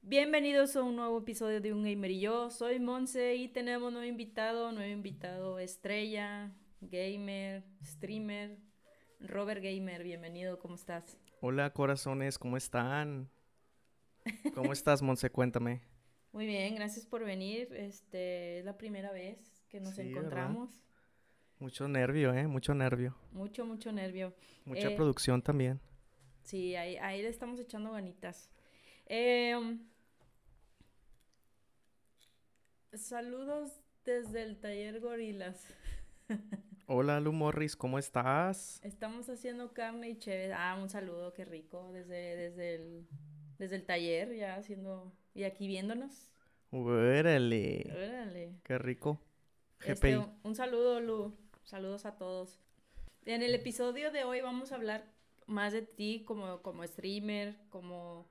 Bienvenidos a un nuevo episodio de Un Gamer y yo. Soy Monse y tenemos nuevo invitado, nuevo invitado estrella, gamer, streamer, Robert Gamer. Bienvenido, ¿cómo estás? Hola, corazones, ¿cómo están? ¿Cómo estás, Monse? Cuéntame. Muy bien, gracias por venir. Este es la primera vez que nos Sí, encontramos. Mucho nervio, ¿eh? Mucho nervio. Mucho, mucho nervio. Mucha Eh, producción también. Sí, ahí, ahí le estamos echando ganitas. Eh, um, saludos desde el taller Gorilas. Hola, Lu Morris, ¿cómo estás? Estamos haciendo carne y chévere. Ah, un saludo, qué rico. Desde, desde el, desde el taller, ya haciendo. Y aquí viéndonos. Órale, Órale. qué rico. Este, GPI. un saludo, Lu. Saludos a todos. En el episodio de hoy vamos a hablar más de ti como, como streamer, como...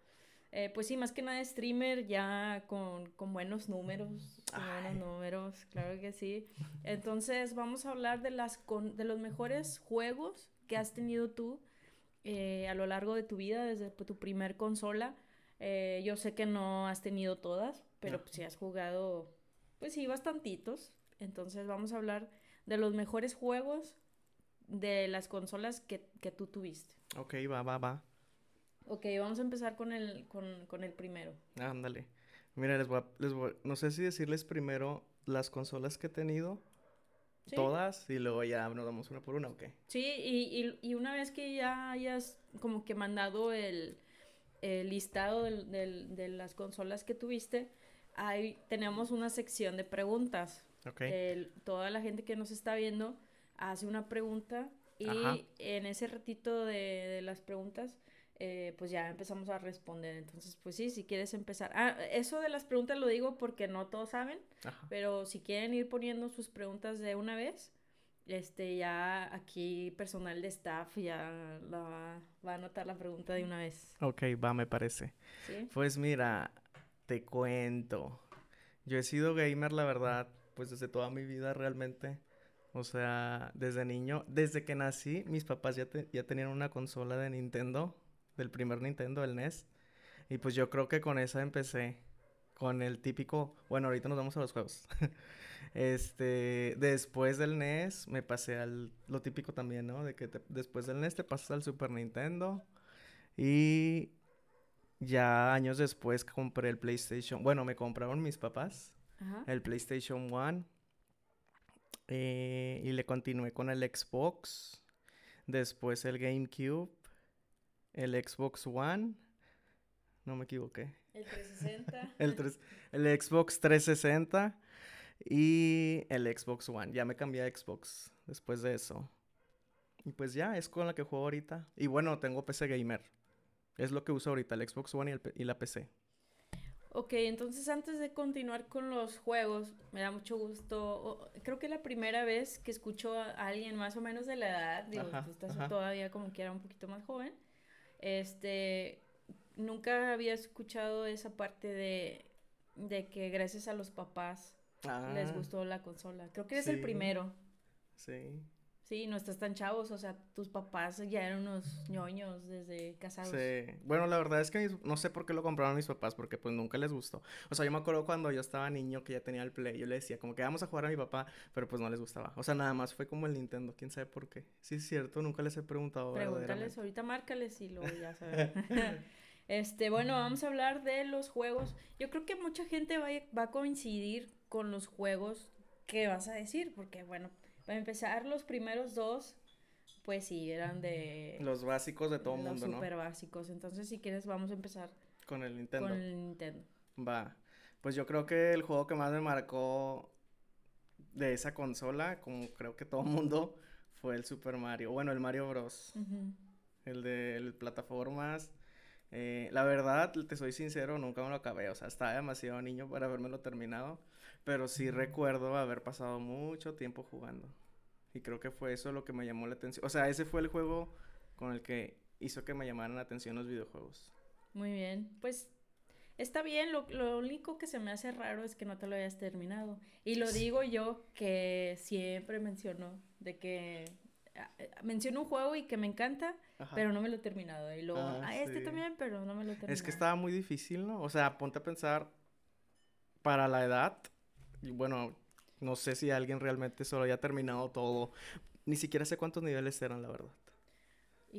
eh, pues sí, más que nada streamer ya con, con buenos números, con buenos números, claro que sí. Entonces vamos a hablar de, las con- de los mejores juegos que has tenido tú eh, a lo largo de tu vida, desde tu primer consola. Eh, yo sé que no has tenido todas, pero No. pues, sí has jugado, pues sí, bastantitos. Entonces vamos a hablar de los mejores juegos de las consolas que, que tú tuviste. Ok, va, va, va. Ok, vamos a empezar con el, con, con el primero. Ándale. Mira, les voy a, les voy- no sé si decirles primero las consolas que he tenido, ¿Sí? todas, y luego ya nos damos una por una, ok. Sí, y, y- y una vez que ya hayas como que mandado el, el listado del- del- de las consolas que tuviste, ahí tenemos una sección de preguntas. Ok. El- toda la gente que nos está viendo hace una pregunta y Ajá. en ese ratito de, de las preguntas, eh, pues ya empezamos a responder. Entonces, pues sí, si quieres empezar. Ah, eso de las preguntas lo digo porque no todos saben, Ajá. pero si quieren ir poniendo sus preguntas de una vez, este ya aquí personal de staff ya la va, va a anotar la pregunta de una vez. Ok, va, me parece. ¿Sí? Pues mira, te cuento. Yo he sido gamer, la verdad, pues desde toda mi vida realmente. O sea, desde niño, desde que nací, mis papás ya, te- ya tenían una consola de Nintendo, del primer Nintendo, el NES. Y pues yo creo que con esa empecé. Con el típico, bueno, ahorita nos vamos a los juegos. Este, después del NES me pasé al, lo típico también, ¿no? De que después del NES te pasas al Super Nintendo. Y ya años después compré el PlayStation. Bueno, me compraron mis papás Ajá. el PlayStation One. eh, y le continué con el Xbox. Después el GameCube. El Xbox One. No me equivoqué. El 360. El, tres- el Xbox 360. Y el Xbox One. Ya me cambié a Xbox después de eso. Y pues ya, es con la que juego ahorita. Y bueno, tengo PC Gamer. Es lo que uso ahorita, el Xbox One y, el y la PC. Ok, entonces antes de continuar con los juegos, me da mucho gusto. creo que es la primera vez que escucho a alguien más o menos de la edad. Digo, Ajá, tú estás ajá. todavía como que era un poquito más joven. Este, nunca había escuchado esa parte de, de que gracias a los papás les Ah, gustó la consola. Creo que eres el primero. Sí. Sí, no estás tan chavos, o sea, tus papás ya eran unos ñoños desde casados. Sí. Bueno, la verdad es que mis- no sé por qué lo compraron mis papás, porque pues nunca les gustó. O sea, yo me acuerdo cuando yo estaba niño que ya tenía el Play, yo le decía como que vamos a jugar a mi papá, pero pues no les gustaba. O sea, nada más fue como el Nintendo, quién sabe por qué. Sí, es cierto, nunca les he preguntado Pregúntales, ahorita márcales y luego ya saben. Este, bueno, vamos a hablar de los juegos. Yo creo que mucha gente va, a- va a coincidir con los juegos que vas a decir, porque bueno, para empezar, los primeros dos, pues sí, eran de Los básicos de todo el los mundo, ¿no? super básicos. Entonces, si quieres, vamos a empezar Con el Nintendo. con el Nintendo. Va. Pues yo creo que el juego que más me marcó de esa consola, como creo que todo el mundo, fue el Super Mario. Bueno, el Mario Bros. El de el plataformas. Eh, la verdad, te soy sincero, nunca me lo acabé. O sea, estaba demasiado niño para habérmelo terminado. Pero sí recuerdo haber pasado mucho tiempo jugando. Y creo que fue eso lo que me llamó la atención. O sea, ese fue el juego con el que hizo que me llamaran la atención los videojuegos. Muy bien, pues está bien, lo, lo único que se me hace raro es que no te lo hayas terminado. Y lo digo yo que siempre menciono de que ah, eh, menciono un juego y que me encanta, Ajá. pero no me lo he terminado. Y luego, Ah, ah, este sí. también, pero no me lo he terminado. Es que estaba muy difícil, ¿no? O sea, ponte a pensar para la edad. Bueno, no sé si alguien realmente solo haya terminado todo. Ni siquiera sé cuántos niveles eran, la verdad.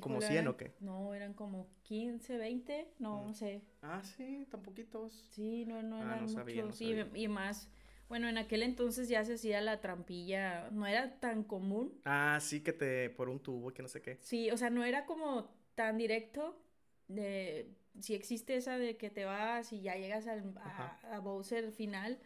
¿Como Híjole, 100 o qué? No, eran como 15, 20, no, Mm. no sé. Ah, sí, tan poquitos. Sí, no, no Ah, eran no sabía, muchos. y- sabía. y más, bueno, en aquel entonces ya se hacía la trampilla, no era tan común. Ah, sí, que te por un tubo y que no sé qué. Sí, o sea, no era como tan directo de si existe esa de que te vas y ya llegas al, a, a Bowser final,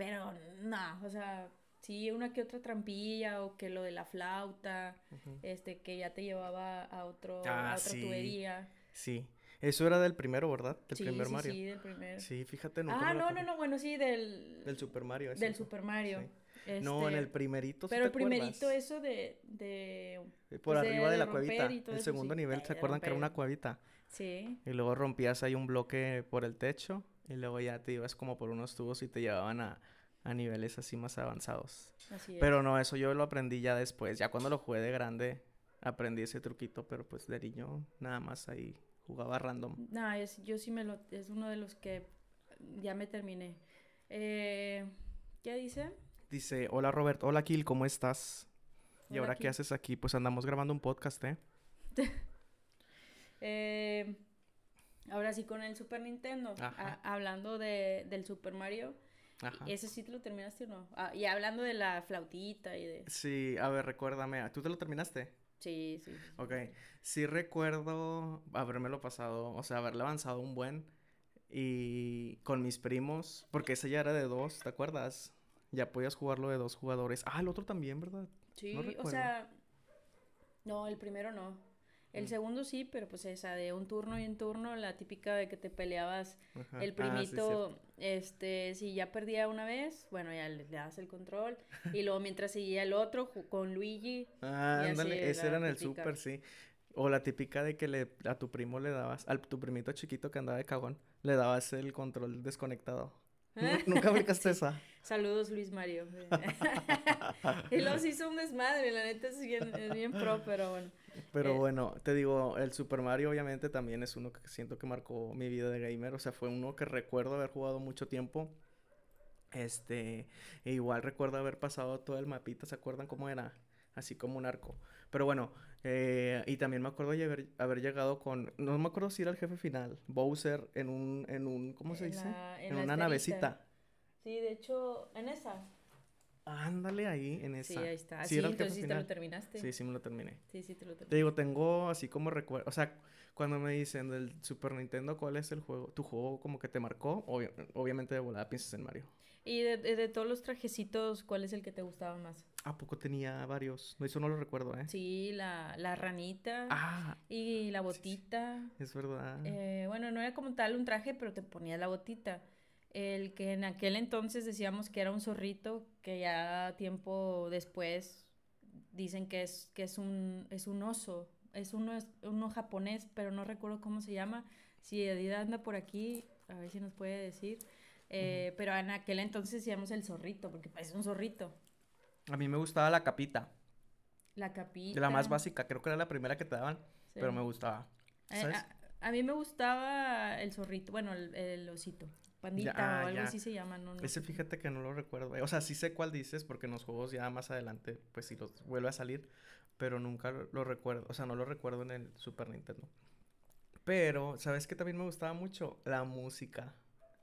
pero no, o sea, sí una que otra trampilla o que lo de la flauta, este, que ya te llevaba a otro, Ah, a otra sí. tubería. Sí. Eso era del primero, ¿verdad? Del sí, primer sí, Mario. sí, del primero. Sí, fíjate, nunca ah, no, no, no, bueno, sí, del, Del Super Mario. del. Super Mario. Sí. No, en este, el primerito, ¿sí Pero te el primerito, acuerdas? eso de, de, Eh, Por pues, de- arriba de, la romper cuevita. El segundo nivel, de ¿se acuerdan que era una cuevita? sí, Y luego rompías ahí un bloque por el techo y luego ya te ibas como por unos tubos y te llevaban a, a niveles así más avanzados. así es. Pero no, eso yo lo aprendí ya después. Ya cuando lo jugué de grande aprendí ese truquito, pero pues de niño nada más ahí jugaba random. No, es, yo sí me lo, es uno de los que ya me terminé. Eh, ¿Qué dice? Dice, hola Robert, hola Kill, ¿cómo estás? ¿Y ahora qué haces aquí? Pues andamos grabando un podcast, ¿eh? Eh, ahora sí con el Super Nintendo. A- hablando de, del Super Mario. Ajá. ¿Ese sí te lo terminaste o no? Ah, y hablando de la flautita y de... Sí, a ver, recuérdame, ¿tú te lo terminaste? Sí, sí. sí. Ok, sí recuerdo habérmelo pasado, o sea, haberle avanzado un buen y con mis primos, porque ese ya era de dos, ¿te acuerdas? Ya podías jugarlo de dos jugadores. Ah, el otro también, ¿verdad? Sí, No o sea... No, el primero no. El Mm. segundo sí, pero pues esa de un turno y un turno, la típica de que te peleabas Ajá. El Ah, sí, primito, este, si ya perdía una vez, bueno, ya le, le das el control. Y luego mientras seguía el otro con Luigi. Ah, ándale, ese era en el súper, sí. O la típica de que le, a tu primo le dabas, al tu primito chiquito que andaba de cagón, le dabas el control desconectado. Nu- ¿Nunca aplicaste esa? Saludos, Luis Mario. y se hizo un desmadre, la neta es bien, es bien pro, pero bueno. Pero Eh, bueno, te digo, el Super Mario obviamente también es uno que siento que marcó mi vida de gamer. O sea, fue uno que recuerdo haber jugado mucho tiempo. Este, e igual recuerdo haber pasado todo el mapita, ¿se acuerdan cómo era? Así como un arco. Pero bueno, eh, y también me acuerdo de haber, haber llegado con, no me acuerdo si era el jefe final, Bowser en un, en un, ¿cómo se dice? en una esferita. navecita. Sí, de hecho, en esa. Ándale ahí, en Sí, esa. ahí está. Sí, Sí, el jefe entonces sí te lo terminaste. Sí, sí me lo terminé. sí, sí te lo Te terminaste. digo, tengo así como recuerdo, o sea, cuando me dicen del Super Nintendo, ¿cuál es el juego? ¿Tu juego como que te marcó? Obvio- obviamente de volada piensas en Mario. Y de, de- de todos los trajecitos, ¿cuál es el que te gustaba más? ¿A poco tenía varios? No, eso no lo recuerdo, ¿eh? Sí, la, la ranita Ah, y la sí, sí. botita. es verdad. Eh, bueno, no era como tal un traje, pero te ponías la botita. El que en aquel entonces decíamos que era un zorrito, que ya tiempo después dicen que es, que es un, es un oso. Es uno, es uno japonés, pero no recuerdo cómo se llama. Si Edith anda por aquí, a ver si nos puede decir. Eh, Pero en aquel entonces decíamos el zorrito, porque parece un zorrito. A mí me gustaba la capita, La capita. de la más básica, creo que era la primera que te daban, sí. pero me gustaba. Eh, ¿Sabes? a, a mí me gustaba el zorrito, bueno, el, el osito. Pandita Ya, o algo ya. así se llama, no, no Ese fíjate que no lo recuerdo. O sea, sí sé cuál dices porque en los juegos ya más adelante, pues sí los vuelve a salir, pero nunca lo, lo recuerdo. O sea, no lo recuerdo en el Super Nintendo. Pero, ¿sabes qué también me gustaba mucho? La música.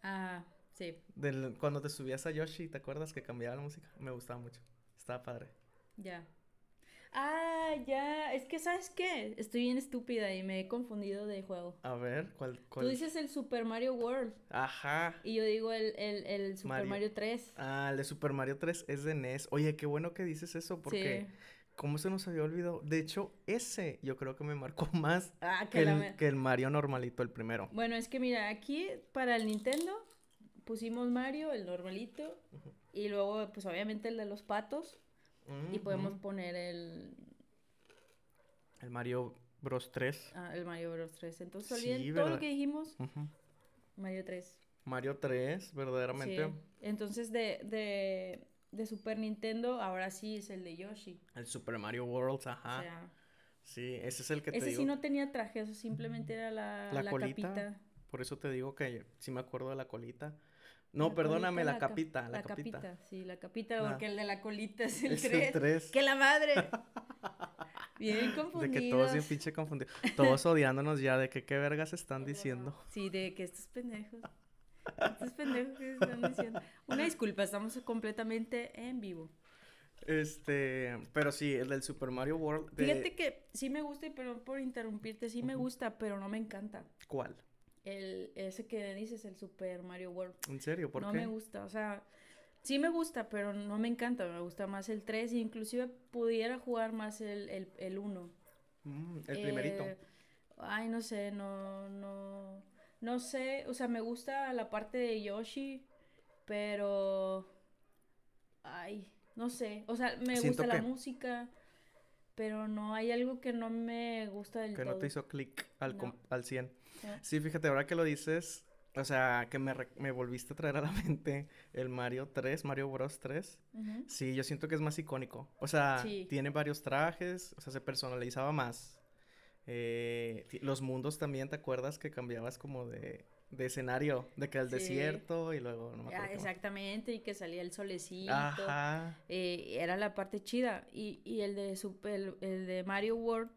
Ah, sí, Del, cuando te subías a Yoshi, ¿te acuerdas que cambiaba la música? Me gustaba mucho. Estaba padre. ya. Ah, ya, es que ¿sabes qué? Estoy bien estúpida y me he confundido de juego. A ver, ¿cuál? Tú cuál? dices el Super Mario World Ajá. y yo digo el, el, el Super Mario. Mario, 3. Ah, el de Super Mario 3 es de NES. Oye, qué bueno que dices eso porque... Sí. ¿Cómo se nos había olvidado? De hecho, ese yo creo que me marcó más Ah, que el, me- que el Mario normalito, el primero. Bueno, es que mira, aquí para el Nintendo pusimos Mario, el normalito, y luego pues obviamente el de los patos, y podemos Ujú. poner el, El Mario Bros 3. ah, el Mario Bros 3. Entonces Sí, olviden todo lo que dijimos. Mario 3. Mario 3, verdaderamente. Sí. Entonces de, de, de Super Nintendo, ahora sí es el de Yoshi. El Super Mario World, O ajá. sea, Sí, ese es el que te ese digo. sí no tenía traje, eso simplemente era la, La la colita. capita. Por eso te digo que sí me acuerdo de la colita. No, La perdóname, colita, la, cap- capita, la, capita. sí, la capita, porque el de la colita es el Es el 3. 3. ¡Que la madre! Bien De confundidos. que todos bien pinche confundidos. Todos odiándonos ya de que qué vergas están diciendo. Sí, de que estos pendejos. Estos pendejos que están diciendo. Una disculpa, estamos completamente en vivo. Este, pero sí, el del Super Mario World. De... Fíjate que sí me gusta, y perdón por interrumpirte, sí me gusta, pero no me encanta. ¿Cuál? El, ese que dices, el Super Mario World. ¿En serio? ¿Por no qué? me gusta, o sea, sí me gusta, pero no me encanta. Me gusta más el 3, e inclusive pudiera jugar más el, el, el 1. Mm, el primerito. Eh, ay, no sé, no, no, no sé, o sea, me gusta la parte de Yoshi, pero, ay, no sé, o sea, me Siento gusta la que- música, pero no hay algo que no me gusta del Que no todo. te hizo clic al, No. al 100. Sí, fíjate, ahora que lo dices, o sea, que me, me volviste a traer a la mente el Mario 3, Mario Bros 3. Ujú. Sí, yo siento que es más icónico. O sea, Sí. tiene varios trajes, o sea, se personalizaba más. Eh, los mundos también, ¿te acuerdas que cambiabas como de, de escenario? De que al Sí. desierto y luego, no me Ah, acuerdo más. exactamente, y que salía el solecito. Ajá. eh, era la parte chida. Y, y el de Super, el, el de Mario World,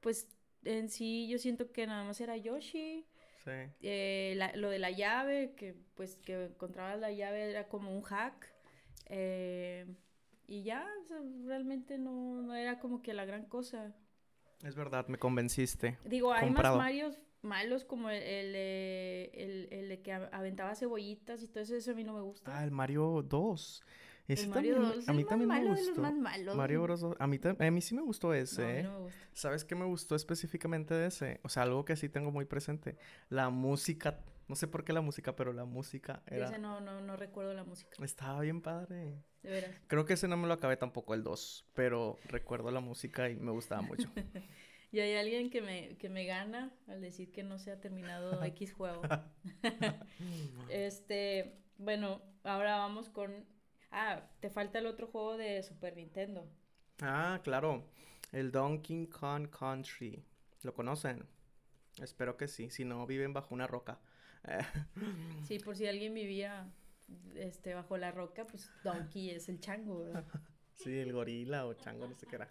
pues en sí yo siento que nada más era Yoshi. Sí. eh, la- lo de la llave, que pues que encontrabas la llave era como un hack. eh, y ya, o sea, realmente no, no era como que la gran cosa. Es verdad, me convenciste. Digo, hay Comprado. más Marios malos como el, el, de- el, que aventaba cebollitas y todo eso, eso a mí no me gusta. Ah, el Mario 2. Ese Mario también me- 2 es a mí más también me malo de los gustó. más malos. Mario Bros. 2, A mí, a mí sí me gustó ese, No, a mí no me gusta. ¿Sabes qué me gustó específicamente de ese? O sea, algo que sí tengo muy presente. La música. No sé por qué la música, pero la música era... ese no, no, no recuerdo la música, Estaba bien padre. de veras. Creo que ese no me lo acabé tampoco el 2, pero recuerdo la música y me gustaba mucho. Y hay alguien que me, que me gana al decir que no se ha terminado X juego. Este, bueno, ahora vamos con... Ah, te falta el otro juego de Super Nintendo. ah, claro. El Donkey Kong Country. ¿Lo conocen? Espero que sí. Si no, viven bajo una roca. Sí, por si alguien vivía este, bajo la roca, pues Donkey es el chango, ¿verdad? sí, el gorila o chango, no sé qué era.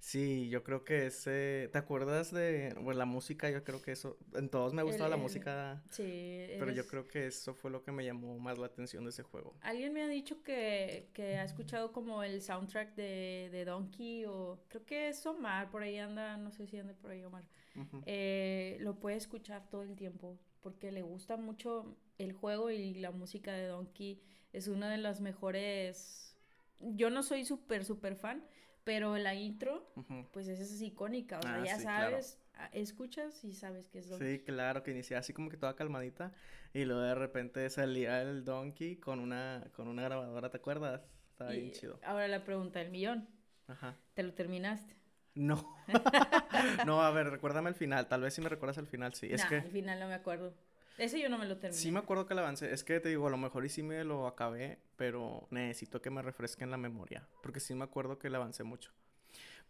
Sí, yo creo que ese... ¿Te acuerdas de bueno, la música? Yo creo que eso... En todos me ha gustado El- la el- música, Sí, pero yo creo que eso fue lo que me llamó más la atención de ese juego. Alguien me ha dicho que, que ha escuchado como el soundtrack de, de Donkey o creo que es Omar, por ahí anda, no sé si anda por ahí Omar. Eh, lo puede escuchar todo el tiempo porque le gusta mucho el juego y la música de Donkey es una de las mejores. Yo no soy súper, súper fan, pero la intro, pues esa es icónica. O sea, Ah, ya sí, sabes, escuchas y sabes que es Donkey. Sí, claro, que inicia así como que toda calmadita y luego de repente salía el Donkey con una con una grabadora, ¿te acuerdas? Estaba bien chido. ahora la pregunta del millón, Ajá. ¿te lo terminaste? No. No, a ver, recuérdame el final, tal vez si me recuerdas el final, sí. Es que al final no me acuerdo. Ese yo no me lo terminé. sí me acuerdo que el avance, es que te digo, a lo mejor y sí me lo acabé, pero necesito que me refresquen la memoria, porque sí me acuerdo que le avancé mucho.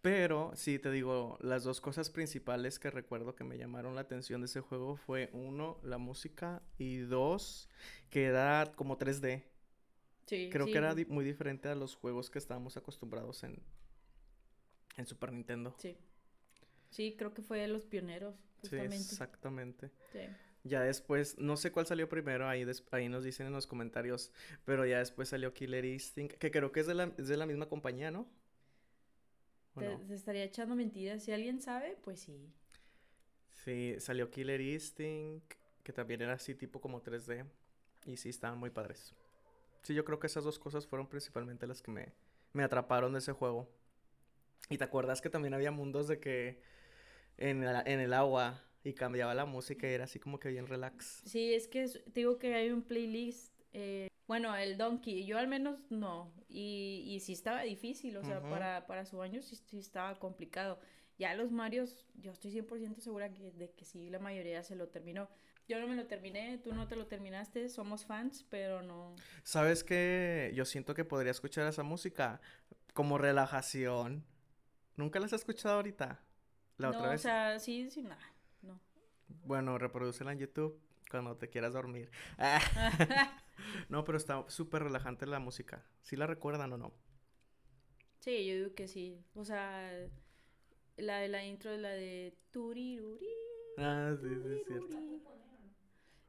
Pero sí, te digo, las dos cosas principales que recuerdo que me llamaron la atención de ese juego fue uno, la música y dos, que era como 3D. Sí, Creo sí, que era di- muy diferente a los juegos que estábamos acostumbrados en, en Super Nintendo. Sí. Sí, creo que fue de los pioneros, Sí, justamente. exactamente. Sí. Ya después, no sé cuál salió primero, ahí, ahí nos dicen en los comentarios, pero ya después salió Killer Instinct, que creo que es de la, es de la misma compañía, ¿no? ¿O Te, no? te estaría echando mentiras. Si alguien sabe, pues sí. Sí, salió Killer Instinct, que también era así tipo como 3D, y sí, estaban muy padres. Sí, yo creo que esas dos cosas fueron principalmente las que me, me atraparon de ese juego. Y te acuerdas que también había mundos de que en, la- en el agua y cambiaba la música y era así como que bien relax. Sí, es que es- te digo que hay un playlist. eh, bueno, el Donkey, yo al menos no. Y, y sí estaba difícil, o sea, para, para su año sí, sí estaba complicado. Ya los Marios, yo estoy 100% segura que, de que sí, la mayoría se lo terminó. Yo no me lo terminé, tú no te lo terminaste, somos fans, pero no. ¿Sabes qué? Yo siento que podría escuchar esa música como relajación. ¿Nunca la has escuchado ahorita? La no, otra vez. o sea, sí, sí, nada. Bueno, reproducela en YouTube cuando te quieras dormir. no, pero está súper relajante la música. ¿Sí la recuerdan o no? Sí, yo digo que sí. O sea, la de la intro es la de turiruri. Ah, sí, sí, es cierto.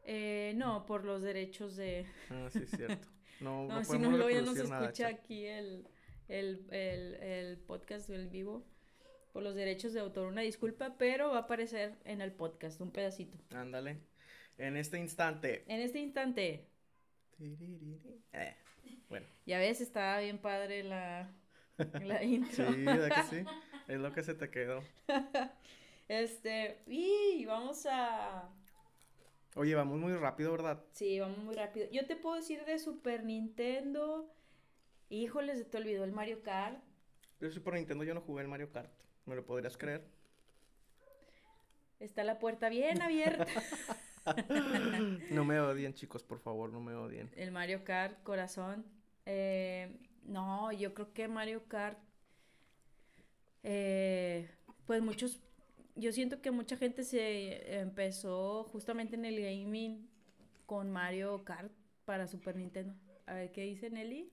Eh, no, por los derechos de... Ah, sí, es cierto. No, No, no si no, luego ya no se escucha aquí el, el, el, el podcast del vivo por los derechos de autor. Una disculpa, pero va a aparecer en el podcast, un pedacito. Ándale. En este instante. En este instante. Eh, Bueno, ya ves, estaba bien padre la, la intro. sí, ¿verdad que sí? Es lo que se te quedó. Este, y vamos a... Oye, vamos muy rápido, ¿verdad? Sí, vamos muy rápido. Yo te puedo decir de Super Nintendo. Híjoles, se te olvidó el Mario Kart. De Super Nintendo yo no jugué el Mario Kart. ¿Me lo podrías creer? Está la puerta bien abierta. No me odien, chicos, por favor, no me odien. El Mario Kart, corazón. Eh, no, yo creo que Mario Kart. eh, pues muchos. Yo siento que mucha gente se empezó justamente en el gaming con Mario Kart para Super Nintendo. A ver qué dice Nelly.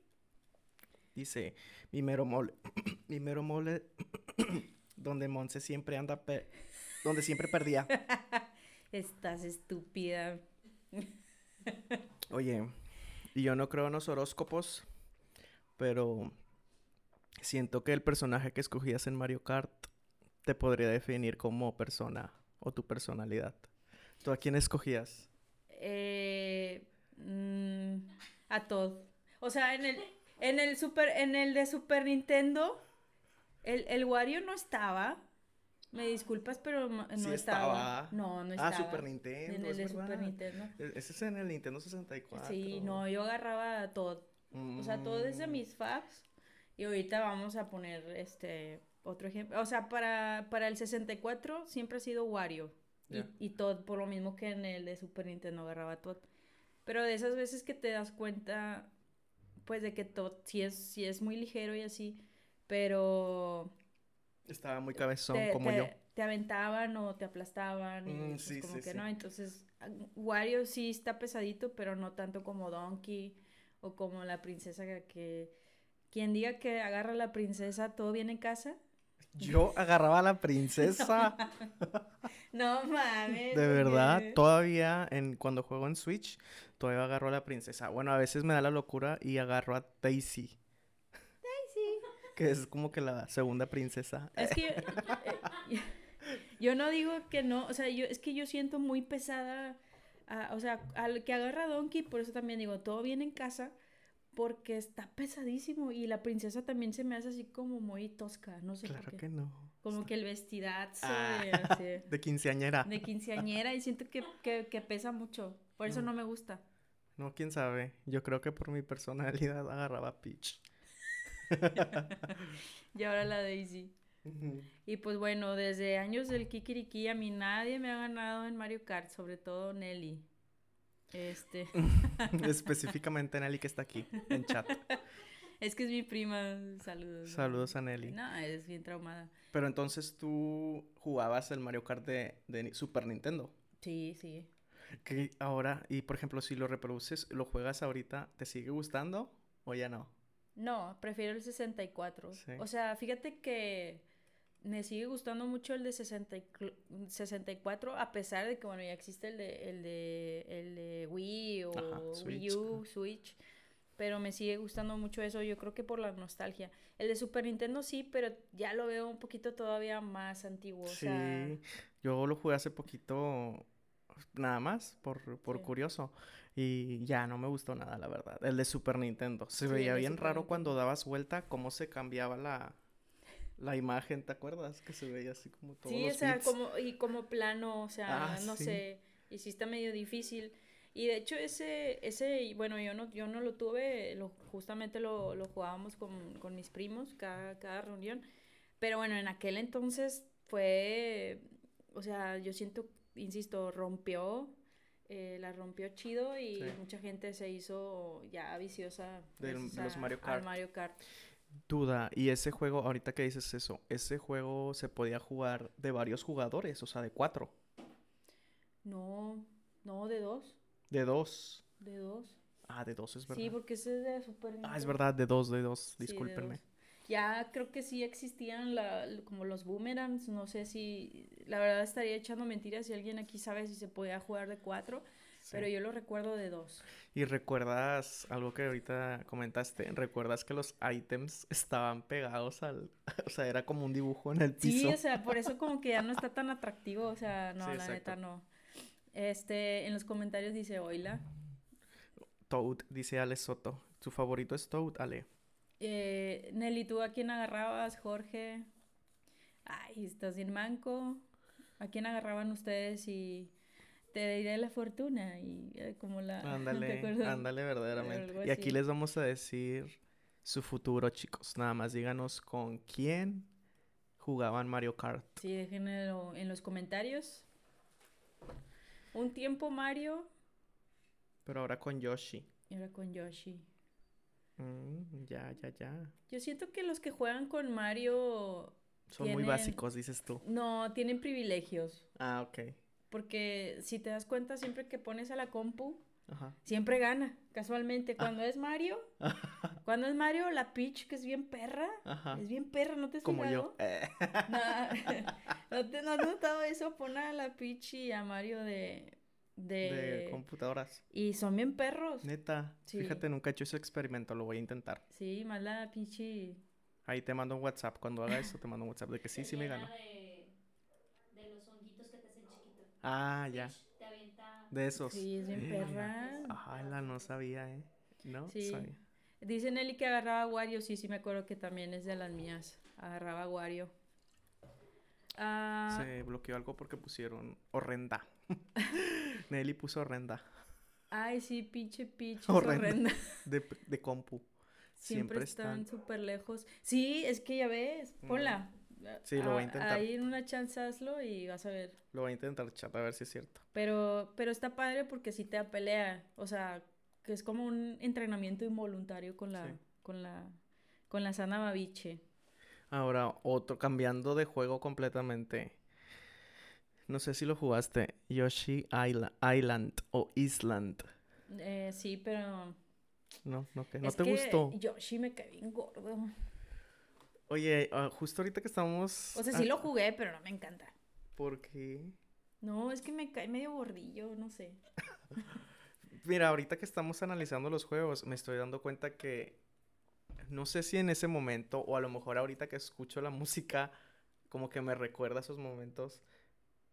Dice, mi mero mole, mi mero mole, donde Monse siempre anda, donde siempre perdía. Estás estúpida. Oye, y yo no creo en los horóscopos, pero siento que el personaje que escogías en Mario Kart te podría definir como persona o tu personalidad. ¿Tú a quién escogías? Eh, mm, a Todd. O sea, en el, en el super, en el de Super Nintendo, el, el Wario no estaba. Me disculpas, pero no Sí estaba. estaba. No, no Ah, estaba. Super Nintendo, En el es de Super. Nintendo. E- Ese es en el Nintendo 64. Sí, no, yo agarraba a Todd. O sea, Todd es de Mm, mis faves. Y ahorita vamos a poner este otro ejemplo. O sea, para, para el 64 siempre ha sido Wario. Y, Ya. y Todd, por lo mismo que en el de Super Nintendo agarraba Todd. Pero de esas veces que te das cuenta, pues de que Todd sí es, sí es muy ligero y así, pero Estaba muy cabezón te, como te- yo. te aventaban o te aplastaban y Mm, pues, sí, como sí, que sí. no. Entonces, Wario sí está pesadito, pero no tanto como Donkey o como la princesa que- que... Quien diga que agarra a la princesa, todo viene en casa. Yo agarraba a la princesa. No mames. De verdad, todavía en cuando juego en Switch, todavía agarro a la princesa. Bueno, a veces me da la locura y agarro a Daisy. Que es como que la segunda princesa. Es que eh, yo no digo que no, o sea, yo es que yo siento muy pesada, a- o sea, al que agarra a Donkey, por eso también digo, todo viene en casa, porque está pesadísimo y la princesa también se me hace así como muy tosca, no sé por Claro qué. que no. Como que el vestidazo Ah, de, así, De quinceañera. de quinceañera y siento que, que, que pesa mucho, por eso No. no me gusta. No, quién sabe. Yo creo que por mi personalidad agarraba Peach. Y ahora la Daisy. Y pues bueno, desde años del Kikiriki a mí nadie me ha ganado en Mario Kart, sobre todo Nelly. Este, Específicamente Nelly que está aquí en chat. es que es mi prima, saludos. Saludos a Nelly. No, es bien traumada. Pero entonces tú jugabas el Mario Kart de, de Super Nintendo. Sí, sí. Que ahora, y por ejemplo, si lo reproduces, lo juegas ahorita, ¿te sigue gustando o ya no? No, prefiero el 64. Sí. O sea, fíjate que me sigue gustando mucho el de 60 y cl- 64, a pesar de que, bueno, ya existe el de, el de, el de Wii o Ajá, Wii U, Switch. Pero me sigue gustando mucho eso, yo creo que por la nostalgia. El de Super Nintendo sí, pero ya lo veo un poquito todavía más antiguo. O Sí, sea, yo lo jugué hace poquito, nada más, por, por Sí. curioso. Y ya no me gustó nada, la verdad. El de Super Nintendo. Se Sí, veía bien Super raro cuando dabas vuelta, cómo se cambiaba la, la imagen, ¿te acuerdas? Que se veía así como todos Sí, los o sea, bits. como, y como plano, o sea, Ah, no sí. sé, y sí está medio difícil. Y de hecho ese, ese, bueno, yo no, yo no lo tuve, lo, justamente lo, lo jugábamos con, con mis primos cada, cada reunión. Pero bueno, en aquel entonces fue, o sea, yo siento, insisto, rompió eh, la rompió chido y Sí. mucha gente se hizo ya viciosa Del- gracias de los a- Mario al Kart. Mario Kart. Duda, y ese juego, ahorita que dices eso, ese juego se podía jugar de varios jugadores, o sea, de cuatro, No, no, de dos, de dos. de dos. Ah, de dos es verdad. Sí, porque ese es de Super Ah, es Nintendo. verdad, de dos, de dos, Sí, de discúlpenme. dos. Ya creo que sí existían la, como los boomerangs, no sé si, la verdad estaría echando mentiras si alguien aquí sabe si se podía jugar de cuatro, Sí. pero yo lo recuerdo de dos. Y recuerdas algo que ahorita comentaste, recuerdas que los ítems estaban pegados al, o sea, era como un dibujo en el Sí, piso. o sea, por eso como que ya no está tan atractivo, o sea, no, Sí, la exacto. neta no. Este, en los comentarios dice, oila. Toad, dice Ale Soto. ¿Tu favorito es Toad, Ale? Eh, Nelly, ¿tú a quién agarrabas, Jorge? Ay, estás bien manco. ¿A quién agarraban ustedes y te diré la fortuna? Y eh, como la... ¿te Ándale, ándale verdaderamente. Y aquí les vamos a decir su futuro, chicos. Nada más díganos con quién jugaban Mario Kart. Sí, déjenlo en los comentarios. Un tiempo Mario Pero ahora con Yoshi. y ahora con Yoshi. Mm, ya, ya, ya. Yo siento que los que juegan con Mario Son muy básicos, dices tú. no tienen privilegios. Ah, ok. Porque si te das cuenta, siempre que pones a la compu, Ajá. siempre gana, casualmente. Cuando es Mario, cuando es Mario, la Peach, que es bien perra, Ajá. es bien perra, ¿no te has Como yo. fijado? Eh, Nah, ¿No, te, no has notado eso? Pon a la Peach y a Mario de... de... de computadoras. Y son bien perros. Neta. Sí. Fíjate, nunca he hecho ese experimento. Lo voy a intentar. Sí, más la pinche... Ahí te mando un WhatsApp. Cuando haga eso, te mando un WhatsApp de que sí, sí me gano. De, de los honguitos que te hacen chiquito. Ah, ya. Te avienta. De esos. Sí, es bien perra. Ah, la no sabía, ¿eh? No Sí. sabía. Dice Nelly que agarraba a Wario. Sí, sí me acuerdo que también es de las mías. Agarraba a Wario. Ah, Se bloqueó algo porque pusieron horrenda. Nelly puso horrenda. Ay, sí, pinche es Horrenda. horrenda. De, de compu. Siempre, Siempre están súper lejos. Sí, es que ya ves. Ponla. Sí, lo voy a Ah, intentar. Ahí en una chance hazlo y vas a ver. Lo voy a intentar, chat, a ver si es cierto. Pero, pero está padre porque sí te da pelea. O sea, que es como un entrenamiento involuntario con la, Sí. con la, con la sana babiche. Ahora, otro, cambiando de juego completamente. No sé si lo jugaste. Yoshi Isla- Island o Island. Eh, sí, pero. No, no, que no es te que gustó. Yoshi me cae bien gordo. Oye, ah, justo ahorita que estamos. O sea, ah, sí lo jugué, pero no me encanta. ¿Por qué? No, es que me cae medio gordillo, no sé. Mira, ahorita que estamos analizando los juegos, me estoy dando cuenta que no sé si en ese momento o a lo mejor ahorita que escucho la música como que me recuerda esos momentos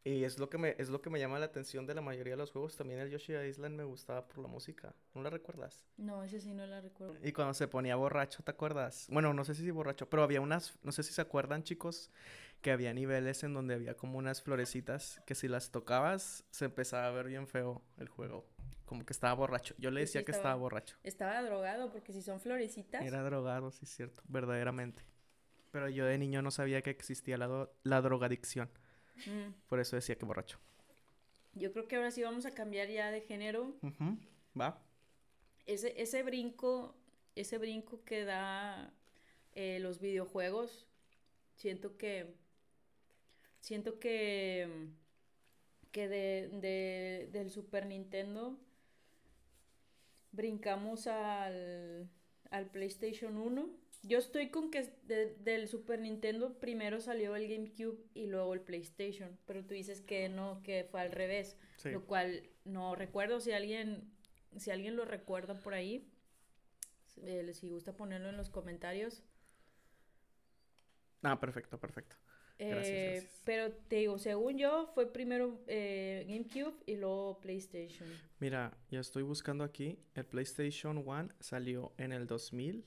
y es lo que me es lo que me llama la atención de la mayoría de los juegos. También el Yoshi Island me gustaba por la música. ¿No la recuerdas? No, ese sí no la recuerdo. Y cuando se ponía borracho, ¿te acuerdas? Bueno, no sé si borracho, pero había unas, no sé si se acuerdan, chicos, que había niveles en donde había como unas florecitas que si las tocabas se empezaba a ver bien feo el juego. Como que estaba borracho. Yo le Sí, sí decía que estaba- borracho. Estaba drogado porque si son florecitas. Era drogado, sí es cierto, verdaderamente. Pero yo de niño no sabía que existía la, la drogadicción. Mm, Por eso decía que borracho. Yo creo que ahora sí vamos a cambiar ya de género. ¿Va? Ese, ese brinco, ese brinco que da eh, los videojuegos, siento que, siento que, que de, de- del Super Nintendo brincamos al, al PlayStation 1. Yo estoy con que de- del Super Nintendo primero salió el GameCube y luego el PlayStation, pero tú dices que no, que fue al revés Sí. lo cual no recuerdo si alguien si alguien lo recuerda por ahí eh, si gusta ponerlo en los comentarios Ah, perfecto, perfecto. Gracias, Eh, gracias. pero te digo según yo fue primero eh, GameCube y luego PlayStation Mira, ya estoy buscando aquí. El PlayStation 1 salió en el 2000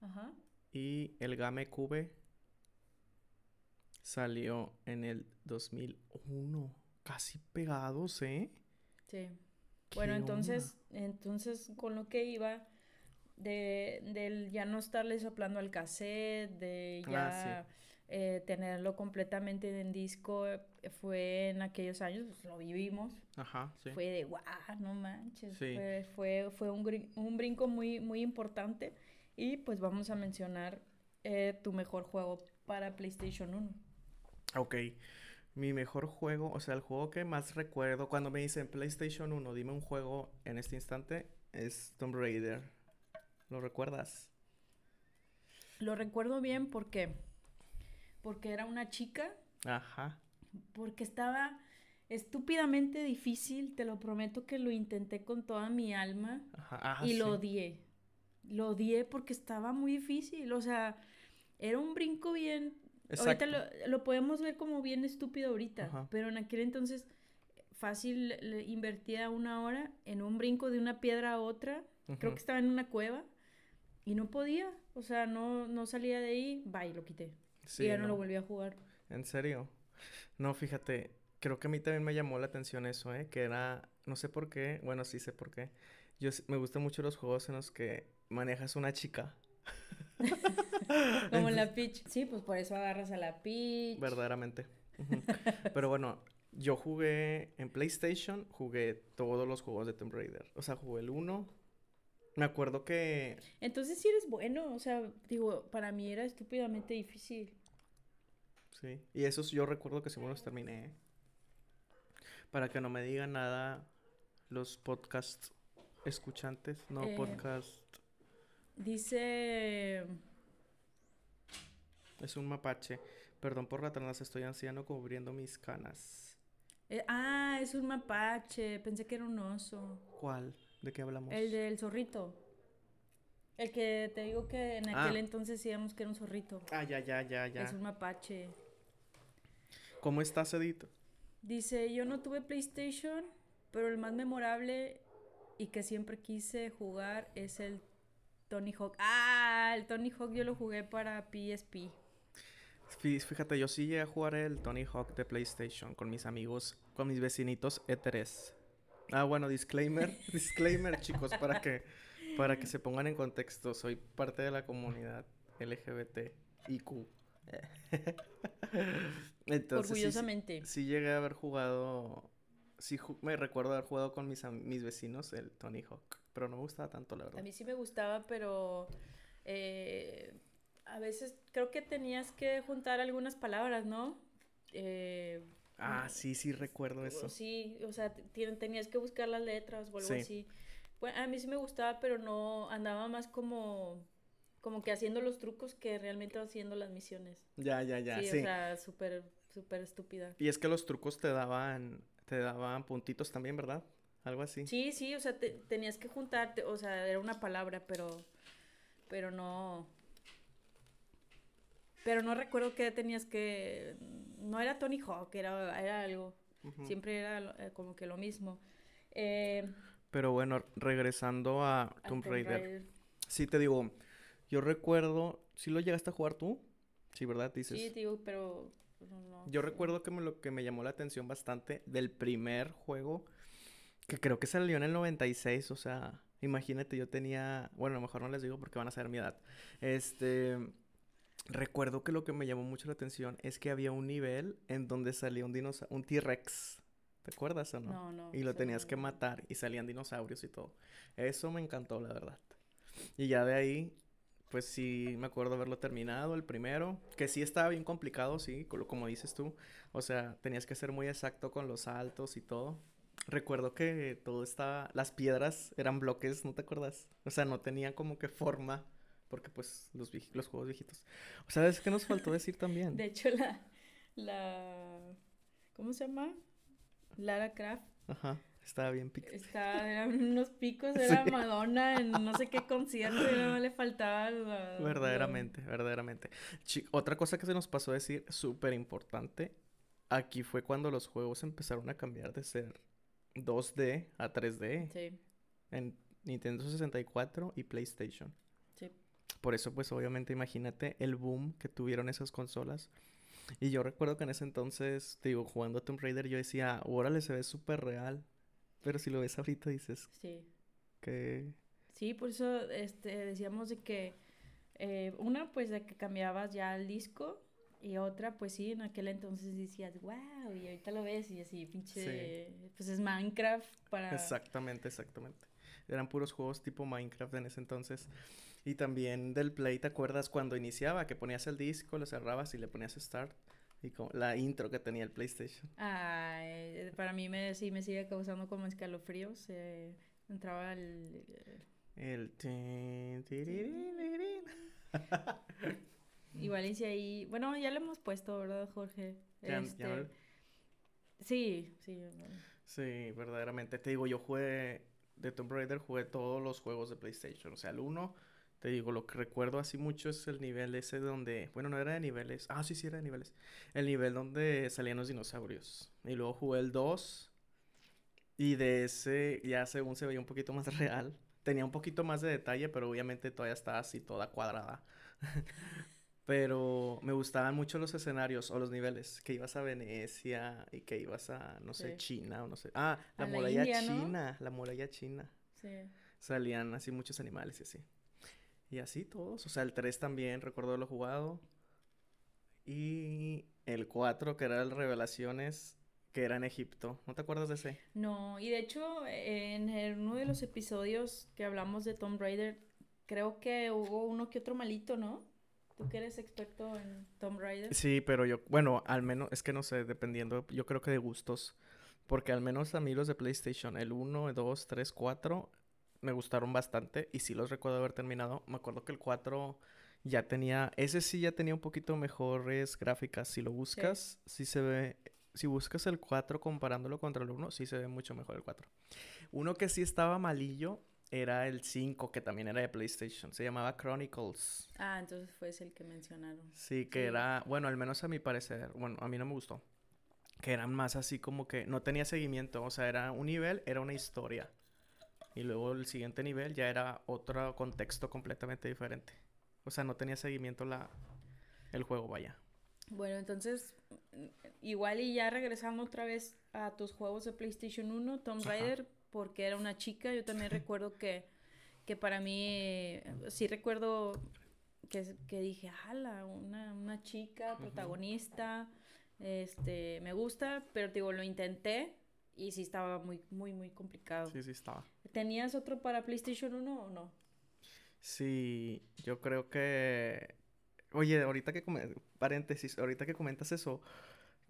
ajá y el GameCube salió en el 2001. Casi pegados, ¿eh? sí bueno ¿Qué entonces entonces con lo que iba de del ya no estarle soplando al cassette de Ah, ya eh, tenerlo completamente en disco eh, fue en aquellos años, pues, lo vivimos. Ajá, sí. Fue de guau, no manches. Sí. Fue, fue, fue un, un brinco muy, muy importante. Y pues vamos a mencionar eh, tu mejor juego para PlayStation 1. Ok. Mi mejor juego, o sea, el juego que más recuerdo cuando me dicen PlayStation 1, dime un juego en este instante, es Tomb Raider. ¿Lo recuerdas? Lo recuerdo bien porque, porque era una chica, Ajá. porque estaba estúpidamente difícil, te lo prometo que lo intenté con toda mi alma Ajá. Y lo odié. Lo odié porque estaba muy difícil, o sea, era un brinco bien... Ahorita lo, lo podemos ver como bien estúpido ahorita, Ajá. pero en aquel entonces fácil le invertía una hora en un brinco de una piedra a otra. Creo que estaba en una cueva y no podía, o sea, no, no salía de ahí, bye, lo quité. Sí, y ya no, no. lo volví a jugar. ¿En serio? No, fíjate, creo que a mí también me llamó la atención eso, ¿eh? Que era, no sé por qué, bueno, sí sé por qué. Yo me gustan mucho los juegos en los que manejas una chica. Como la Peach. Sí, pues por eso agarras a la Peach. Verdaderamente. Pero bueno, yo jugué en PlayStation, jugué todos los juegos de Tomb Raider. O sea, jugué el 1. Me acuerdo que... Entonces sí eres bueno, o sea, digo, para mí era estúpidamente difícil. Sí. Y esos yo recuerdo que sí me los terminé. Para que no me digan nada los podcast escuchantes, no Eh, podcast. Dice... Es un mapache. Perdón por la tardanza, estoy anciano cubriendo mis canas. eh, ah, es un mapache, pensé que era un oso. ¿Cuál? ¿De qué hablamos? El del zorrito. El que te digo que en aquel Ah. entonces decíamos que era un zorrito. Ah, ya, ya, ya, ya. Es un mapache. ¿Cómo estás, Edith? Dice, yo no tuve PlayStation, pero el más memorable y que siempre quise jugar es el Tony Hawk. Ah, el Tony Hawk yo lo jugué para PSP. Fí- Fíjate, yo sí llegué a jugar el Tony Hawk de PlayStation con mis amigos, con mis vecinitos E3. Ah, bueno, disclaimer, disclaimer, chicos, para que, para que se pongan en contexto. Soy parte de la comunidad LGBT IQ. Entonces, sí- sí- Orgullosamente. Sí, llegué a haber jugado, sí ju- me recuerdo haber jugado con mis, mis vecinos el Tony Hawk, pero no me gustaba tanto, la A verdad. mí sí me gustaba, pero eh, a veces creo que tenías que juntar algunas palabras, ¿no? Eh, Ah, sí, sí recuerdo eso. Sí, o sea, tenías que buscar las letras o algo Sí. así. Bueno, a mí sí me gustaba, pero no andaba más como como que haciendo los trucos que realmente haciendo las misiones. Ya, ya, ya, sí, sí. o sea, súper súper estúpida. Y es que los trucos te daban, te daban puntitos también, ¿verdad? Algo así. Sí, sí, o sea, te- tenías que juntarte, o sea, era una palabra, pero pero no pero no recuerdo que tenías que no era Tony Hawk, era era algo. Siempre era eh, como que lo mismo. Eh, Pero bueno, regresando a a Tomb Raider. Raider. Sí, te digo, yo recuerdo, ¿sí lo llegaste a jugar tú? Sí, ¿verdad? Dices. Sí, digo, pero no, no Yo recuerdo que me, lo que me llamó la atención bastante del primer juego, que creo que salió en el 96, o sea, imagínate, yo tenía, bueno, a lo mejor no les digo porque van a saber mi edad. Este, recuerdo que lo que me llamó mucho la atención es que había un nivel en donde salía un dinosaurio, un T-Rex. ¿Te acuerdas o no? No, no. Y lo tenías que matar y salían dinosaurios y todo. Eso me encantó, la verdad. Y ya de ahí, pues sí, me acuerdo haberlo terminado, el primero, que sí estaba bien complicado, sí, co- como dices tú. O sea, tenías que ser muy exacto con los saltos y todo. Recuerdo que todo estaba, las piedras eran bloques, ¿no te acuerdas? O sea, no tenían como que forma, porque pues los, los juegos viejitos. O sea, ¿sabes qué nos faltó decir también? De hecho, la, la, ¿cómo se llama? Lara Croft. Ajá, estaba bien pic- Está, eran unos picos, era Sí. Madonna en no sé qué concierto y no le faltaba la- la- Verdaderamente, verdaderamente. Otra cosa que se nos pasó a decir, súper importante, aquí fue cuando los juegos empezaron a cambiar de ser 2D a 3D Sí, en Nintendo 64 y PlayStation. sí. Por eso, pues obviamente imagínate el boom que tuvieron esas consolas. Y yo recuerdo que en ese entonces, te digo, jugando a Tomb Raider, yo decía, órale, se ve súper real. Pero si lo ves ahorita dices Sí, que... sí, por eso este, decíamos de que, eh, una, pues de que cambiabas ya el disco, Y otra, pues sí, en aquel entonces decías, wow, y ahorita lo ves y así, pinche, pues es Minecraft para... Exactamente, exactamente. Eran puros juegos tipo Minecraft en ese entonces. Y también del Play, ¿te acuerdas cuando iniciaba? Que ponías el disco, lo cerrabas y le ponías Start. Y como la intro que tenía el PlayStation. Ay, para mí me, sí me sigue causando como escalofríos. Eh, entraba el... El... Igual hice ahí... Bueno, ya lo hemos puesto, ¿verdad, Jorge? Ya- ya Este, no- Sí, sí. bueno. Sí, verdaderamente. Te digo, yo jugué de Tomb Raider, jugué todos los juegos de PlayStation. O sea, el 1, te digo, lo que recuerdo así mucho es el nivel ese donde, bueno, no era de niveles. Ah, sí, sí era de niveles. El nivel donde salían los dinosaurios. Y luego jugué el 2. Y de ese, ya según se veía un poquito más real. Tenía un poquito más de detalle, pero obviamente todavía estaba así toda cuadrada. Pero me gustaban mucho los escenarios o los niveles, que ibas a Venecia y que ibas a, no sé, Sí. China o no sé. Ah, la muralla India, ¿no? china, la muralla china. Sí. Salían así muchos animales y así. Y así todos, o sea, el 3 también recuerdo haberlo jugado. Y el 4, que era el Revelaciones, que era en Egipto. ¿No te acuerdas de ese? No, y de hecho, en el- uno de los episodios que hablamos de Tomb Raider, creo que hubo uno que otro malito, ¿no? Tú que eres experto en Tomb Raider. Sí, pero yo, bueno, al menos, es que no sé, dependiendo, yo creo que de gustos. Porque al menos a mí los de PlayStation, el 1, 2, 3, 4, me gustaron bastante y sí los recuerdo haber terminado. Me acuerdo que el 4 ya tenía, ese sí ya tenía un poquito mejores gráficas. Si lo buscas, sí se ve, si buscas el 4 comparándolo contra el 1, sí se ve mucho mejor el 4. Uno que sí estaba malillo era el 5, que también era de PlayStation. Se llamaba Chronicles. Ah, entonces fue ese el que mencionaron. Sí, que Sí. era, bueno, al menos a mi parecer, bueno, a mí no me gustó. Que eran más así como que no tenía seguimiento, o sea, era un nivel, era una historia. Y luego el siguiente nivel ya era otro contexto completamente diferente. O sea, no tenía seguimiento la el juego, vaya. Bueno, entonces, igual y ya regresando otra vez a tus juegos de PlayStation 1, Tomb. Raider, porque era una chica, yo también recuerdo que, que para mí, sí recuerdo que, que dije, ala, una, una chica protagonista, este, me gusta, pero digo, lo intenté y sí estaba muy, muy, muy complicado. Sí, sí estaba. ¿Tenías otro para PlayStation 1 o no? Sí, yo creo que Oye, ahorita que paréntesis, ahorita que comentas eso,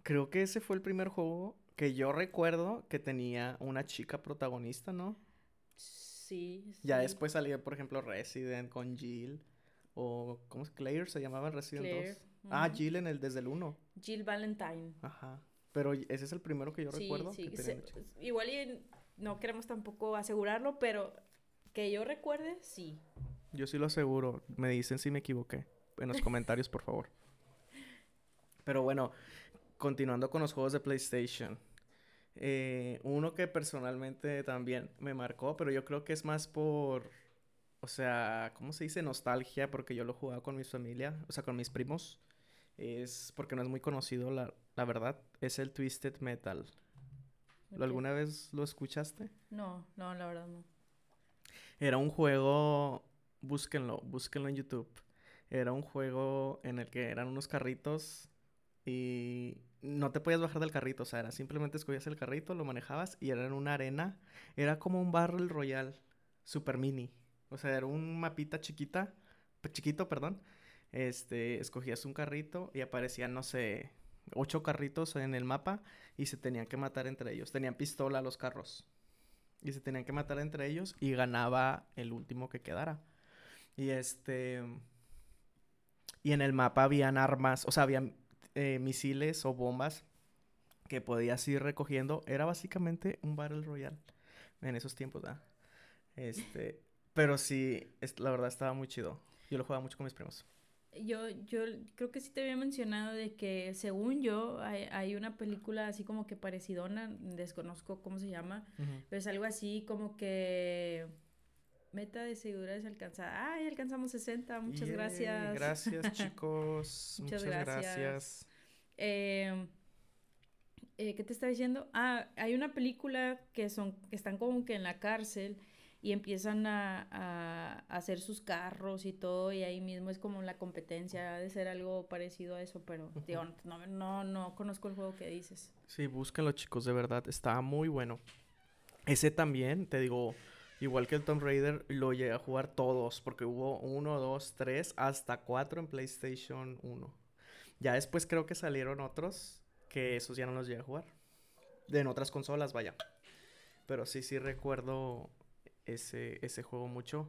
creo que ese fue el primer juego que yo recuerdo que tenía una chica protagonista, ¿no? Sí, Ya después salía, por ejemplo, Resident con Jill. O, ¿cómo es? Claire se llamaba Resident Claire, 2. Ah. Jill en el desde el 1. Jill Valentine. Ajá. Pero ese es el primero que yo Sí, recuerdo sí, que se- igual y no queremos tampoco asegurarlo, pero que yo recuerde, sí. Yo sí lo aseguro. Me dicen si me equivoqué. En los comentarios, por favor. Pero bueno, continuando con los juegos de PlayStation. Eh, uno que personalmente también me marcó, pero yo creo que es más por, o sea, ¿cómo se dice? Nostalgia, porque yo lo jugaba con mi familia, o sea, con mis primos. Es porque no es muy conocido, la, la verdad. Es el Twisted Metal. ¿Lo Ok. ¿Alguna vez lo escuchaste? No, no, la verdad no. Era un juego, búsquenlo, búsquenlo en YouTube. Era un juego en el que eran unos carritos y no te podías bajar del carrito, o sea, era simplemente escogías el carrito, lo manejabas y era en una arena. Era como un Battle Royale super mini. O sea, era un mapita chiquita, chiquito, perdón. Este, escogías un carrito y aparecían, no sé, ocho carritos en el mapa y se tenían que matar entre ellos. Tenían pistola los carros. Y se tenían que matar entre ellos y ganaba el último que quedara. Y este... Y en el mapa habían armas, o sea, habían eh, misiles o bombas que podías ir recogiendo. Era básicamente un Battle Royale en esos tiempos, ¿verdad? Este... Pero sí, es- la verdad estaba muy chido. Yo lo jugaba mucho con mis primos. Yo, yo creo que sí te había mencionado de que según yo hay, hay una película así como que parecidona, desconozco cómo se llama, pero es algo así como que meta de seguridad es alcanzar. Ay, alcanzamos 60, muchas gracias. Gracias, chicos. Muchas Muchas gracias. gracias. Eh, eh, ¿qué te está diciendo? Ah, hay una película que son, que están como que en la cárcel y empiezan a, a- hacer sus carros y todo y ahí mismo es como la competencia, ha de ser algo parecido a eso, pero digo, no, no, no conozco el juego que dices. Sí, búsquenlo, chicos, de verdad. Está muy bueno. Ese también, te digo, igual que el Tomb Raider, lo llegué a jugar todos, porque hubo uno, dos, tres, hasta cuatro en PlayStation 1. Ya después creo que salieron otros que esos ya no los llegué a jugar. De en otras consolas, vaya. Pero sí, sí recuerdo ese, ese juego mucho.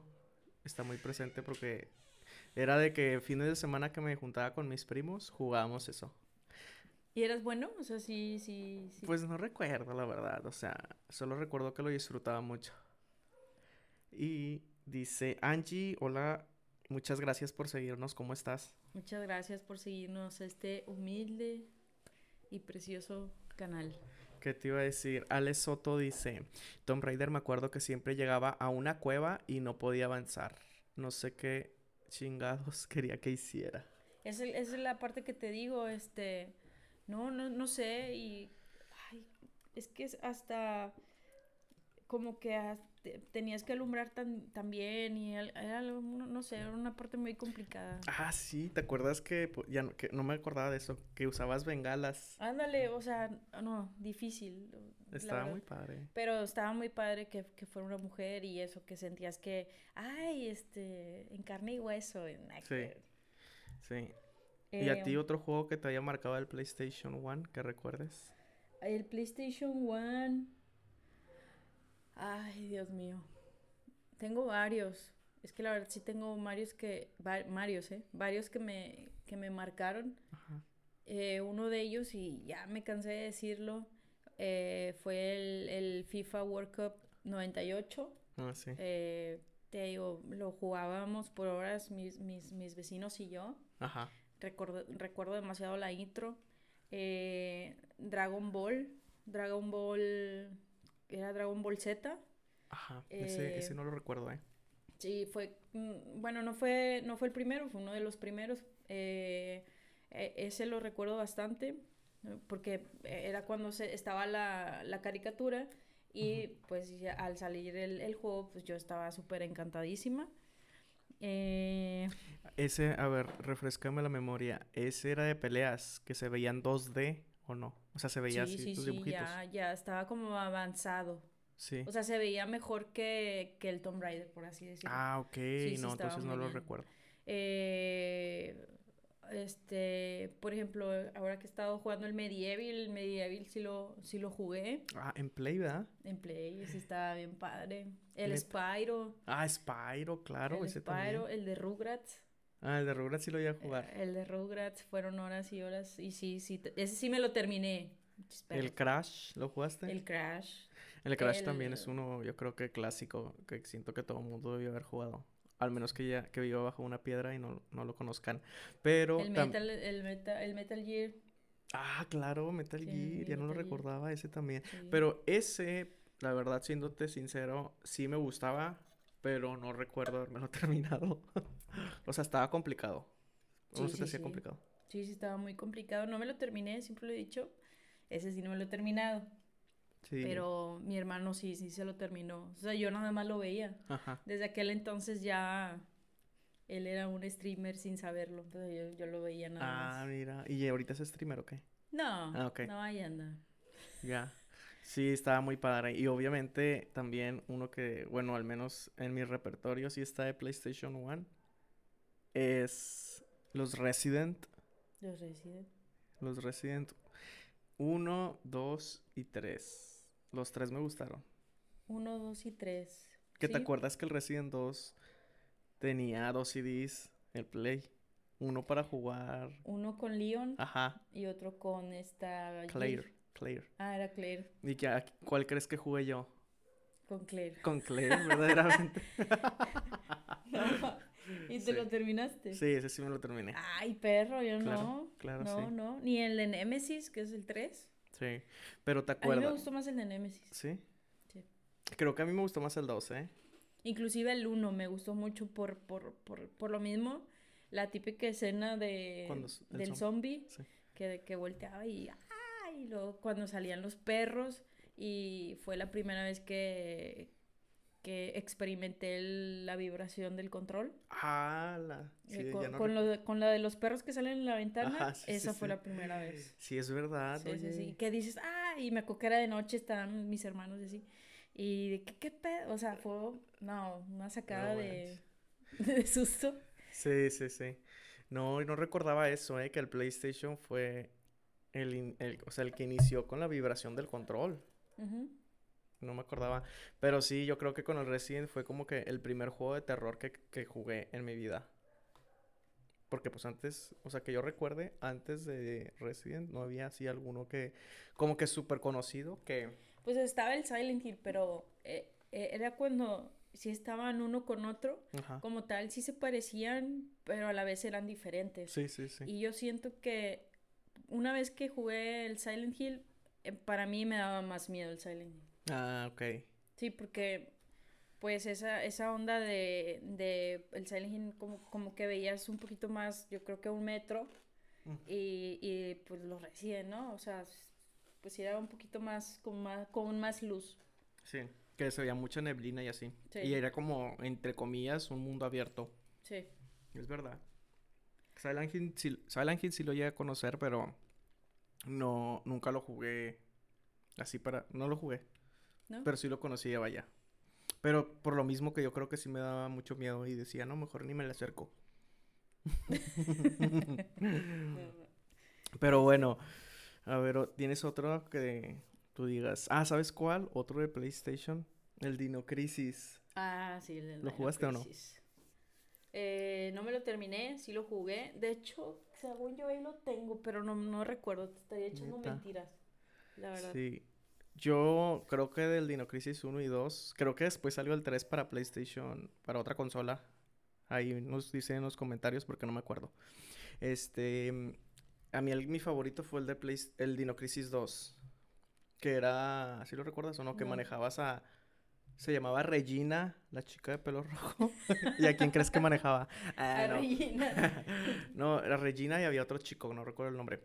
Está muy presente porque era de que fines de semana que me juntaba con mis primos, jugábamos eso. ¿Y eras bueno? O sea, sí, sí, sí. Pues no recuerdo, la verdad. O sea, solo recuerdo que lo disfrutaba mucho. Y dice Angie, hola, muchas gracias por seguirnos. ¿Cómo estás? Muchas gracias por seguirnos a este humilde y precioso canal. ¿Qué te iba a decir? Alex Soto dice, Tomb Raider me acuerdo que siempre llegaba a una cueva y no podía avanzar. No sé qué chingados quería que hiciera. Esa es la parte que te digo, este, no, no, no sé, y ay, es que es hasta como que te- tenías que alumbrar tan, también y era algo, no, sé, era una parte muy complicada. Ah, sí, ¿te acuerdas que po- ya no, que no me acordaba de eso? Que usabas bengalas. Ándale, o sea, no, difícil. Estaba muy padre. Pero estaba muy padre que, que fuera una mujer y eso, que sentías que, ay, este, en carne y hueso. en Sí. Sí. ¿Y a ti Eh, otro juego que te haya marcado el PlayStation 1 que recuerdes? El PlayStation One. Ay, Dios mío. Tengo varios. Es que la verdad sí tengo varios que. va- varios, ¿eh? Varios que me, que me marcaron. Ajá. Eh, uno de ellos, y ya me cansé de decirlo, eh, fue el, el FIFA World Cup 98. Ah, sí. Eh, te digo, lo jugábamos por horas mis, mis, mis vecinos y yo. Ajá. Recuerdo, recuerdo demasiado la intro. Eh, Dragon Ball. Dragon Ball. Era Dragon Ball Z. Ajá. Ese, ese Eh, no lo recuerdo, ¿eh? Sí, fue. mm, Bueno, no fue, no fue el primero, fue uno de los primeros. Eh, e- ese lo recuerdo bastante. Porque era cuando se, estaba la, la caricatura. Y pues ya al salir el, el juego, pues yo estaba súper encantadísima. Eh, Ese, a ver, refrescame la memoria. Ese era de peleas que se veían 2D o no. O sea, se veía sí, así sí, tus sí, dibujitos. ya, ya estaba como avanzado. Sí. O sea, se veía mejor que, que el Tomb Raider, por así decirlo. ah, ok. sí, no, entonces no lo bien. recuerdo. Eh, este, por ejemplo, ahora que he estado jugando el Medieval, el Medieval sí lo, sí lo jugué Ah, en Play, ¿verdad? en Play, sí estaba bien padre. El. Spyro, Ah, Spyro, claro, el ese Spyro, también. el de Rugrats. Ah, el de Rugrats sí lo iba a jugar. eh, El de Rugrats fueron horas y horas y sí, sí, ese sí me lo terminé. El Crash, ¿lo jugaste? el Crash. El Crash también el- es uno, yo creo que clásico, que siento que todo el mundo debió haber jugado. Al menos que ya que viva bajo una piedra y no, no lo conozcan. Pero El tam- Metal, el Metal, el Metal Gear. Ah, claro, Metal Sí, Gear, ya no lo Metal Gear. recordaba ese también. sí. Pero ese, la verdad, siéndote sincero, sí me gustaba, pero no recuerdo habérmelo terminado. o sea, estaba complicado. ¿O no Sí, se te sí, hacía sí. complicado? Sí, sí, estaba muy complicado. No me lo terminé, siempre lo he dicho. Ese sí no me lo he terminado. Sí. Pero mi hermano sí, sí se lo terminó. O sea, yo nada más lo veía. Ajá. Desde aquel entonces ya él era un streamer sin saberlo. Entonces yo, yo lo veía nada Ah, más. mira. ¿Y ahorita es streamer o qué? No, Ah, no, ahí anda. Ya. Sí, estaba muy padre. Y obviamente también uno que, bueno, al menos en mi repertorio sí está de PlayStation 1, es los Resident. Los Resident. Los Resident 1, 2 y 3. Los tres me gustaron. Uno, dos y tres. ¿Que te acuerdas que el Resident 2 tenía dos CDs, el Play? Uno para jugar. Uno con Leon Ajá, y otro con esta... Claire. Claire. Ah, era Claire. ¿Y que, a- cuál crees que jugué yo? Con Claire. Con Claire, verdaderamente. ¿Y te Sí. lo terminaste? Sí, ese sí me lo terminé. Ay, perro, yo Claro, no. claro, no, sí. no. Ni el de Nemesis, que es el 3. Sí. Pero ¿te A mí me acuerdas? gustó más el de Nemesis. Sí. Sí. Creo que a mí me gustó más el 2, ¿eh? Inclusive el 1 me gustó mucho por, por, por, por lo mismo. La típica escena de, del zom- zombie sí. que, que volteaba y, ¡ay! y luego cuando salían los perros y fue la primera vez que, que experimenté el- la vibración del control. Ah, la... Sí, Eh, con, no con recu- lo de- con la de los perros que salen en la ventana, Ajá, sí, sí, esa fue la primera vez. Sí, es verdad, Sí, sí, sí. Que dices, ah, y me acuerdo que era de noche, estaban mis hermanos y así. Y de qué, qué pedo, o sea, fue, no, una sacada de, de susto. Sí, sí, sí. No, no recordaba eso, ¿eh? Que el PlayStation fue el, in- el- o sea, el que inició con la vibración del control. Ujú. No me acordaba. Pero sí, yo creo que con el Resident fue como que el primer juego de terror que, que jugué en mi vida. Porque pues antes, o sea, que yo recuerde, antes de Resident no había así alguno que, como que súper conocido, que... Pues estaba el Silent Hill, pero eh, eh, era cuando sí estaban uno con otro, Ajá. como tal, sí se parecían, pero a la vez eran diferentes. Sí, sí, sí. Y yo siento que una vez que jugué el Silent Hill, eh, para mí me daba más miedo el Silent Hill. Ah, ok. Sí, porque pues esa, esa onda de, de el Silent Hill como, como que veías un poquito más, yo creo que un metro, Mm. y, y pues lo recién, ¿no? O sea, pues era un poquito más, con más, con más luz. Sí. Que se veía mucha neblina y así. Sí. Y era como, entre comillas, un mundo abierto. Sí. Es verdad. Silent Hill, sí, Silent Hill sí lo llegué a conocer, pero no, nunca lo jugué así para... No lo jugué, ¿No? pero sí lo conocía, vaya. Pero por lo mismo que yo creo que sí me daba mucho miedo y decía, no, mejor ni me le acerco. Pero bueno, a ver, ¿tienes otro que tú digas? Ah, ¿sabes cuál? Otro de PlayStation, el Dino Crisis. Ah, sí. el- ¿Lo Dino jugaste o no? Eh, no me lo terminé, sí lo jugué. De hecho, según yo ahí lo tengo, pero no, no recuerdo. Te estaría echando ¿Neta? mentiras. La verdad. Sí. Yo creo que del Dino Crisis 1 y 2, creo que después salió el 3 para PlayStation, para otra consola. Ahí nos dicen en los comentarios porque no me acuerdo. Este, mm, a mí el- mi favorito fue el de Play, el Dino Crisis 2, que era, ¿sí lo recuerdas o no? Que No. manejabas a, se llamaba Regina, la chica de pelo rojo. ¿Y a quién crees que manejaba? Ah, A no. Regina. No, era Regina y había otro chico, no recuerdo el nombre.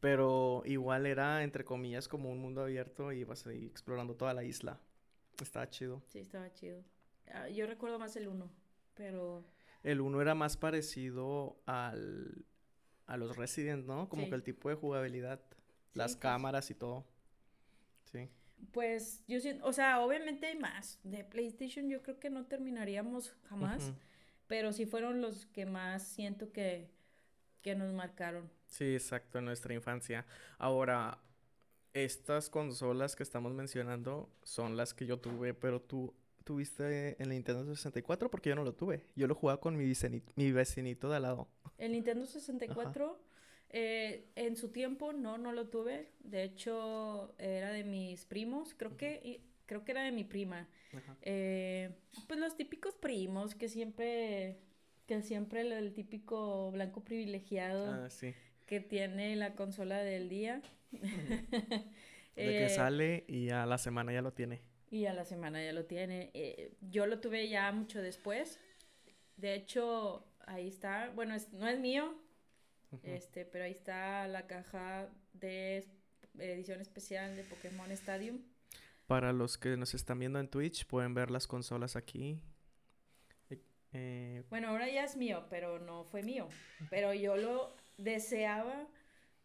Pero igual era, entre comillas, como un mundo abierto y ibas ahí explorando toda la isla. Estaba chido. Sí, estaba chido. Ah, yo recuerdo más el uno, pero El uno era más parecido al, a los Resident, ¿no? Como Sí. que el tipo de jugabilidad, las pues. cámaras y todo. Sí. pues yo siento, o sea, obviamente hay más. De PlayStation yo creo que no terminaríamos jamás, pero sí fueron los que más siento que, que nos marcaron. Sí, exacto, en nuestra infancia. Ahora, estas consolas que estamos mencionando son las que yo tuve, pero tú tuviste el Nintendo 64 porque yo no lo tuve. Yo lo jugaba con mi vecinito, mi vecinito de al lado. El Nintendo 64, eh, en su tiempo no, no lo tuve. De hecho, era de mis primos. Creo que, creo que era de mi prima. Eh, pues los típicos primos que siempre, que siempre el, el típico blanco privilegiado Ah, sí. Que tiene la consola del día. De que Eh, sale y a la semana ya lo tiene. Y a la semana ya lo tiene. Eh, yo lo tuve ya mucho después. De hecho, ahí está. Bueno, es- no es mío, este, pero ahí está la caja de edición especial de Pokémon Stadium. Para los que nos están viendo en Twitch, pueden ver las consolas aquí. Eh, Bueno, ahora ya es mío, pero no fue mío. Pero yo lo deseaba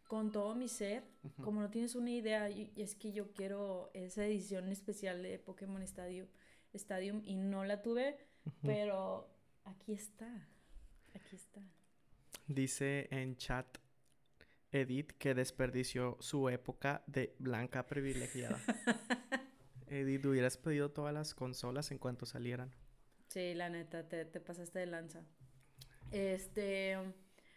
con todo mi ser. Como no tienes una idea, y es que yo quiero esa edición especial de Pokémon Stadium, Stadium y no la tuve, pero aquí está. Aquí está. Dice en chat Edith que desperdició su época de blanca privilegiada. Edith, hubieras pedido todas las consolas en cuanto salieran. Sí, la neta, te, te pasaste de lanza. Este,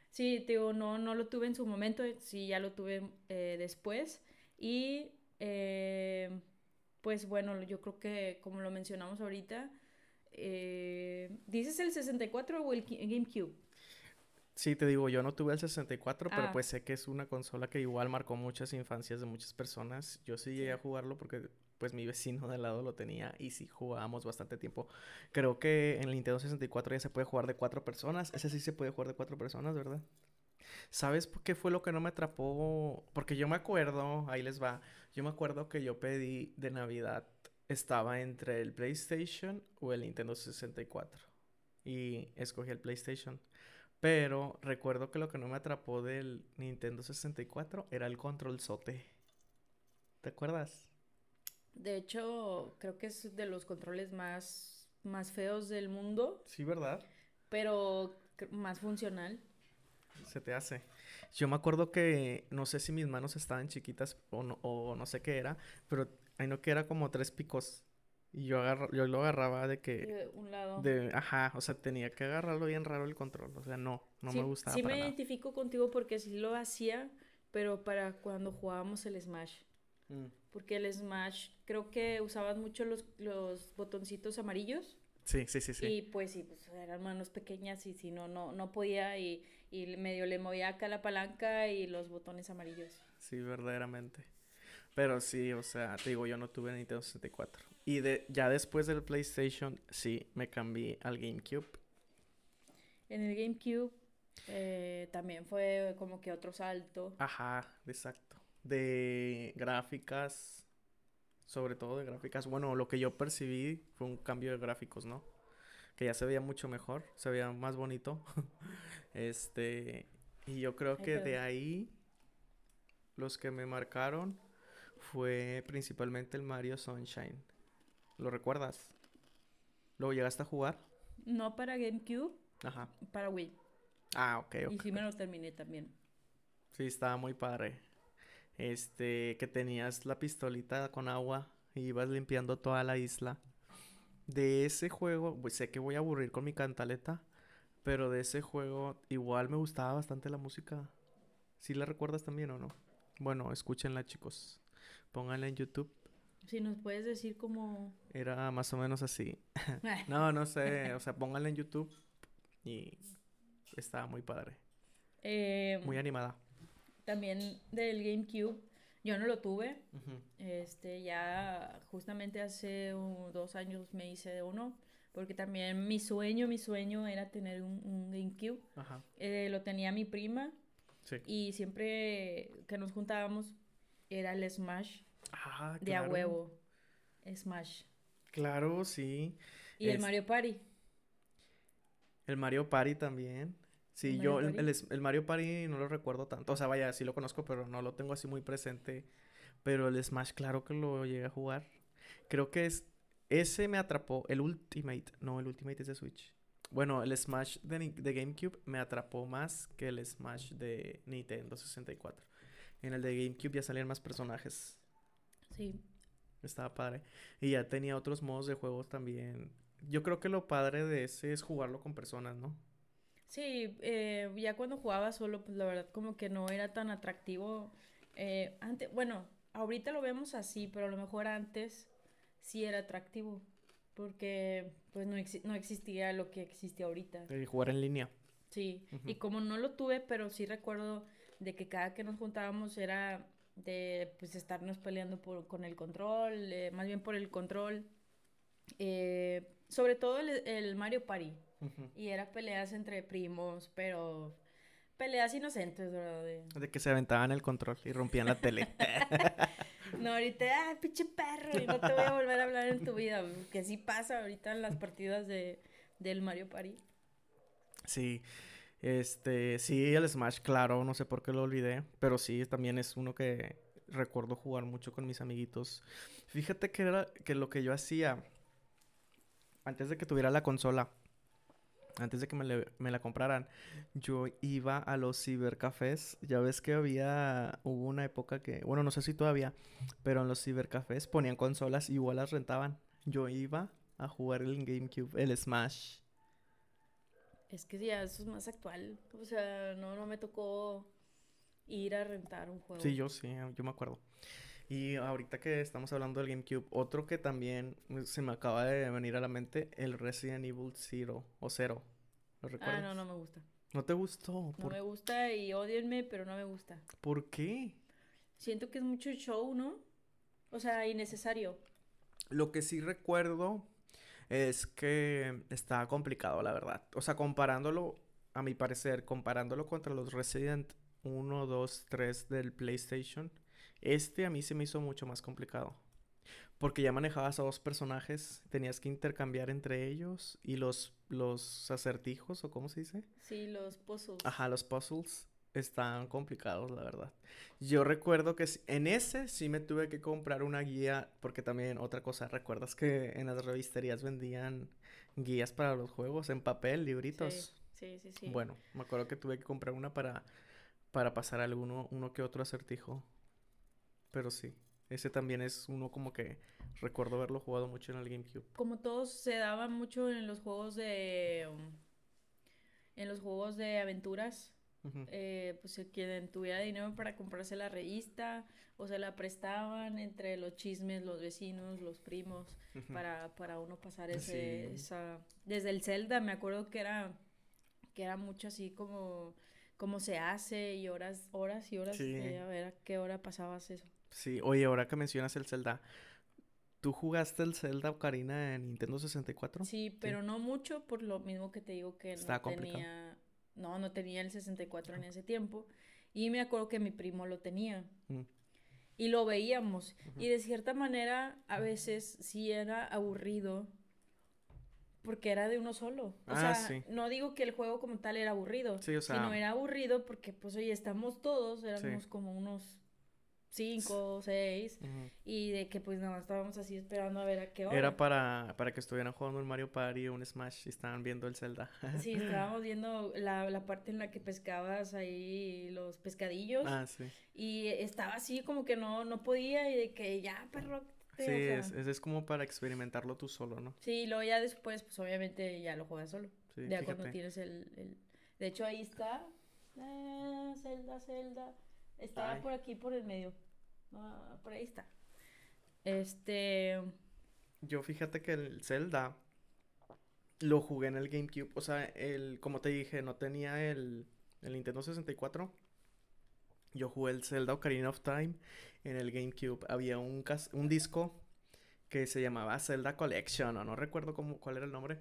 sí, te digo, no, no lo tuve en su momento, sí, ya lo tuve eh, después. Y, eh, pues bueno, yo creo que como lo mencionamos ahorita, eh, ¿dices el 64 o el GameCube? Sí, te digo, yo no tuve el 64, pero Ah. pues sé que es una consola que igual marcó muchas infancias de muchas personas. Yo sí llegué a jugarlo porque pues mi vecino de al lado lo tenía y sí jugábamos bastante tiempo. Creo que en el Nintendo 64 ya se puede jugar de cuatro personas. Ese sí se puede jugar de cuatro personas, ¿verdad? ¿Sabes por qué fue lo que no me atrapó? Porque yo me acuerdo, ahí les va, yo me acuerdo que yo pedí de Navidad estaba entre el PlayStation o el Nintendo 64. Y escogí el PlayStation. Pero recuerdo que lo que no me atrapó del Nintendo 64 era el control sote. ¿Te acuerdas? De hecho, creo que es de los controles más, más feos del mundo, Sí, ¿verdad? pero más funcional. Se te hace. Yo me acuerdo que no sé si mis manos estaban chiquitas o no, o no sé qué era, pero ahí no que era como tres picos. Y yo, agarra- yo lo agarraba de que, De un lado. de, ajá, o sea, tenía que agarrarlo bien raro el control. O sea, no, no sí, me gustaba sí para me nada. identifico contigo porque sí lo hacía, pero para cuando jugábamos el Smash. Mm, Porque el Smash creo que usabas mucho los, los botoncitos amarillos. Sí, sí, sí, sí. Y pues sí, pues eran manos pequeñas y si no, no, no podía y, y medio le movía acá la palanca y los botones amarillos. Sí, verdaderamente. Pero sí, o sea, te digo, yo no tuve Nintendo 64. Y de, ya después del PlayStation, sí, me cambié al GameCube. En el GameCube eh, también fue como que otro salto. Ajá, exacto. De gráficas, sobre todo de gráficas. Bueno, lo que yo percibí fue un cambio de gráficos, ¿no? Que ya se veía mucho mejor, se veía más bonito. Este, y yo creo que de ahí los que me marcaron fue principalmente el Mario Sunshine. ¿Lo recuerdas? ¿Lo llegaste a jugar? No para GameCube, Ajá. para Wii. Ah, ok, ok. Y sí me lo terminé también. Sí, estaba muy padre. Este, que tenías la pistolita con agua y ibas limpiando toda la isla. De ese juego, pues sé que voy a aburrir con mi cantaleta, pero de ese juego igual me gustaba bastante la música. ¿Sí la recuerdas también o no? Bueno, escúchenla, chicos. Pónganla en YouTube. Si nos puedes decir como... Era más o menos así. No, no sé, o sea, pónganla en YouTube y estaba muy padre, Eh, muy animada. También del GameCube, yo no lo tuve. Este, ya justamente hace un- dos años me hice de uno, porque también mi sueño, mi sueño era tener un, un GameCube. Ajá. Eh, lo tenía mi prima Sí. y siempre que nos juntábamos era el Smash Ah, de a claro. huevo. Smash. Claro, sí. Y el Mario Party. El Mario Party también. Sí, ¿El yo el, el Mario Party no lo recuerdo tanto. O sea, vaya, sí lo conozco, pero no lo tengo así muy presente. Pero el Smash, claro que lo llegué a jugar. Creo que es. Ese me atrapó. El Ultimate. No, el Ultimate es de Switch. Bueno, el Smash de, de GameCube me atrapó más que el Smash de Nintendo 64. En el de GameCube ya salían más personajes. Sí. Estaba padre. Y ya tenía otros modos de juegos también. Yo creo que lo padre de ese es jugarlo con personas, ¿no? Sí, eh, ya cuando jugaba solo, pues la verdad como que no era tan atractivo. Eh, antes, bueno, ahorita lo vemos así, pero a lo mejor antes sí era atractivo, porque pues no, exi- no existía lo que existe ahorita. De jugar en línea. Sí, y como no lo tuve, pero sí recuerdo de que cada que nos juntábamos era de pues estarnos peleando por, con el control, eh, más bien por el control. Eh, sobre todo el, el Mario Party. Ujú. Y era peleas entre primos, pero peleas inocentes, ¿verdad? De- De que se aventaban el control y rompían la tele. No, ahorita, ah, pinche perro, y no te voy a volver a hablar en tu vida, que sí pasa ahorita en las partidas de, del Mario Party. Sí. Este, sí, el Smash, claro, no sé por qué lo olvidé, pero sí, también es uno que recuerdo jugar mucho con mis amiguitos. Fíjate que era que lo que yo hacía antes de que tuviera la consola, antes de que me, le- me la compraran, yo iba a los cibercafés. Ya ves que había, hubo una época que, bueno, no sé si todavía, pero en los cibercafés ponían consolas y igual las rentaban. Yo iba a jugar el GameCube, el Smash. Es que ya eso es más actual, o sea, no, no me tocó ir a rentar un juego. Sí, yo sí, yo me acuerdo. Y ahorita que estamos hablando del GameCube, otro que también se me acaba de venir a la mente, el Resident Evil Zero o Zero. ¿Lo Ah, recuerdas? no, no me gusta. ¿No te gustó? No ¿Por, me gusta y odienme, pero no me gusta. ¿por qué? Siento que es mucho show, ¿no? O sea, innecesario. Lo que sí recuerdo es que estaba complicado, la verdad. O sea, comparándolo, a mi parecer, comparándolo contra los Resident 1, 2, 3 del PlayStation, este a mí se me hizo mucho más complicado. Porque ya manejabas a dos personajes, tenías que intercambiar entre ellos y los, los acertijos, o cómo se dice. Sí, los puzzles. Ajá, los puzzles están complicados, la verdad. Yo recuerdo que en ese sí me tuve que comprar una guía, porque también otra cosa, ¿recuerdas que en las revisterías vendían guías para los juegos en papel, libritos? Sí, sí, sí. Bueno, me acuerdo que tuve que comprar una para, para pasar alguno, uno que otro acertijo. Pero sí, ese también es uno como que recuerdo haberlo jugado mucho en el GameCube. Como todos se daba mucho en los juegos de... en los juegos de aventuras. Eh, pues quien tuviera dinero para comprarse la revista o se la prestaban entre los chismes, los vecinos, los primos, para, para uno pasar ese, Sí. esa... Desde el Zelda me acuerdo que era, que era mucho así como, como se hace y horas, horas y horas Sí. de a ver a qué hora pasabas eso. Sí, oye, ahora que mencionas el Zelda, ¿tú jugaste el Zelda Ocarina en Nintendo 64? Sí, pero no mucho por lo mismo que te digo que no complicado. tenía, no, no tenía el 64 en ese tiempo. Y me acuerdo que mi primo lo tenía. Mm. Y lo veíamos. Y de cierta manera, a veces sí era aburrido. Porque era de uno solo. O Ah, sea, sí. no digo que el juego como tal era aburrido. Sí, o sea- Sino era aburrido porque, pues, oye, estamos todos, éramos como unos cinco seis. Ujú. Y de que, pues, nada más estábamos así esperando a ver a qué hora. Era para, para que estuvieran jugando un Mario Party o un Smash y estaban viendo el Zelda. Sí, estábamos viendo la, la parte en la que pescabas ahí los pescadillos Ah, sí. y estaba así como que no, no podía y de que ya, perro. Sí, o sea, es, es, como para experimentarlo tú solo, ¿no? Sí, y luego ya después, pues obviamente ya lo juegas solo. Sí, ya cuando tienes el, el- De hecho, ahí está. Eh, Zelda, Zelda. Está Ay. por aquí, por el medio. Ah, por ahí está. Este... Yo fíjate que el Zelda lo jugué en el GameCube. O sea, el, como te dije, no tenía el, el Nintendo 64. Yo jugué el Zelda Ocarina of Time en el GameCube. Había un, cas- un disco que se llamaba Zelda Collection, o no recuerdo cómo, cuál era el nombre,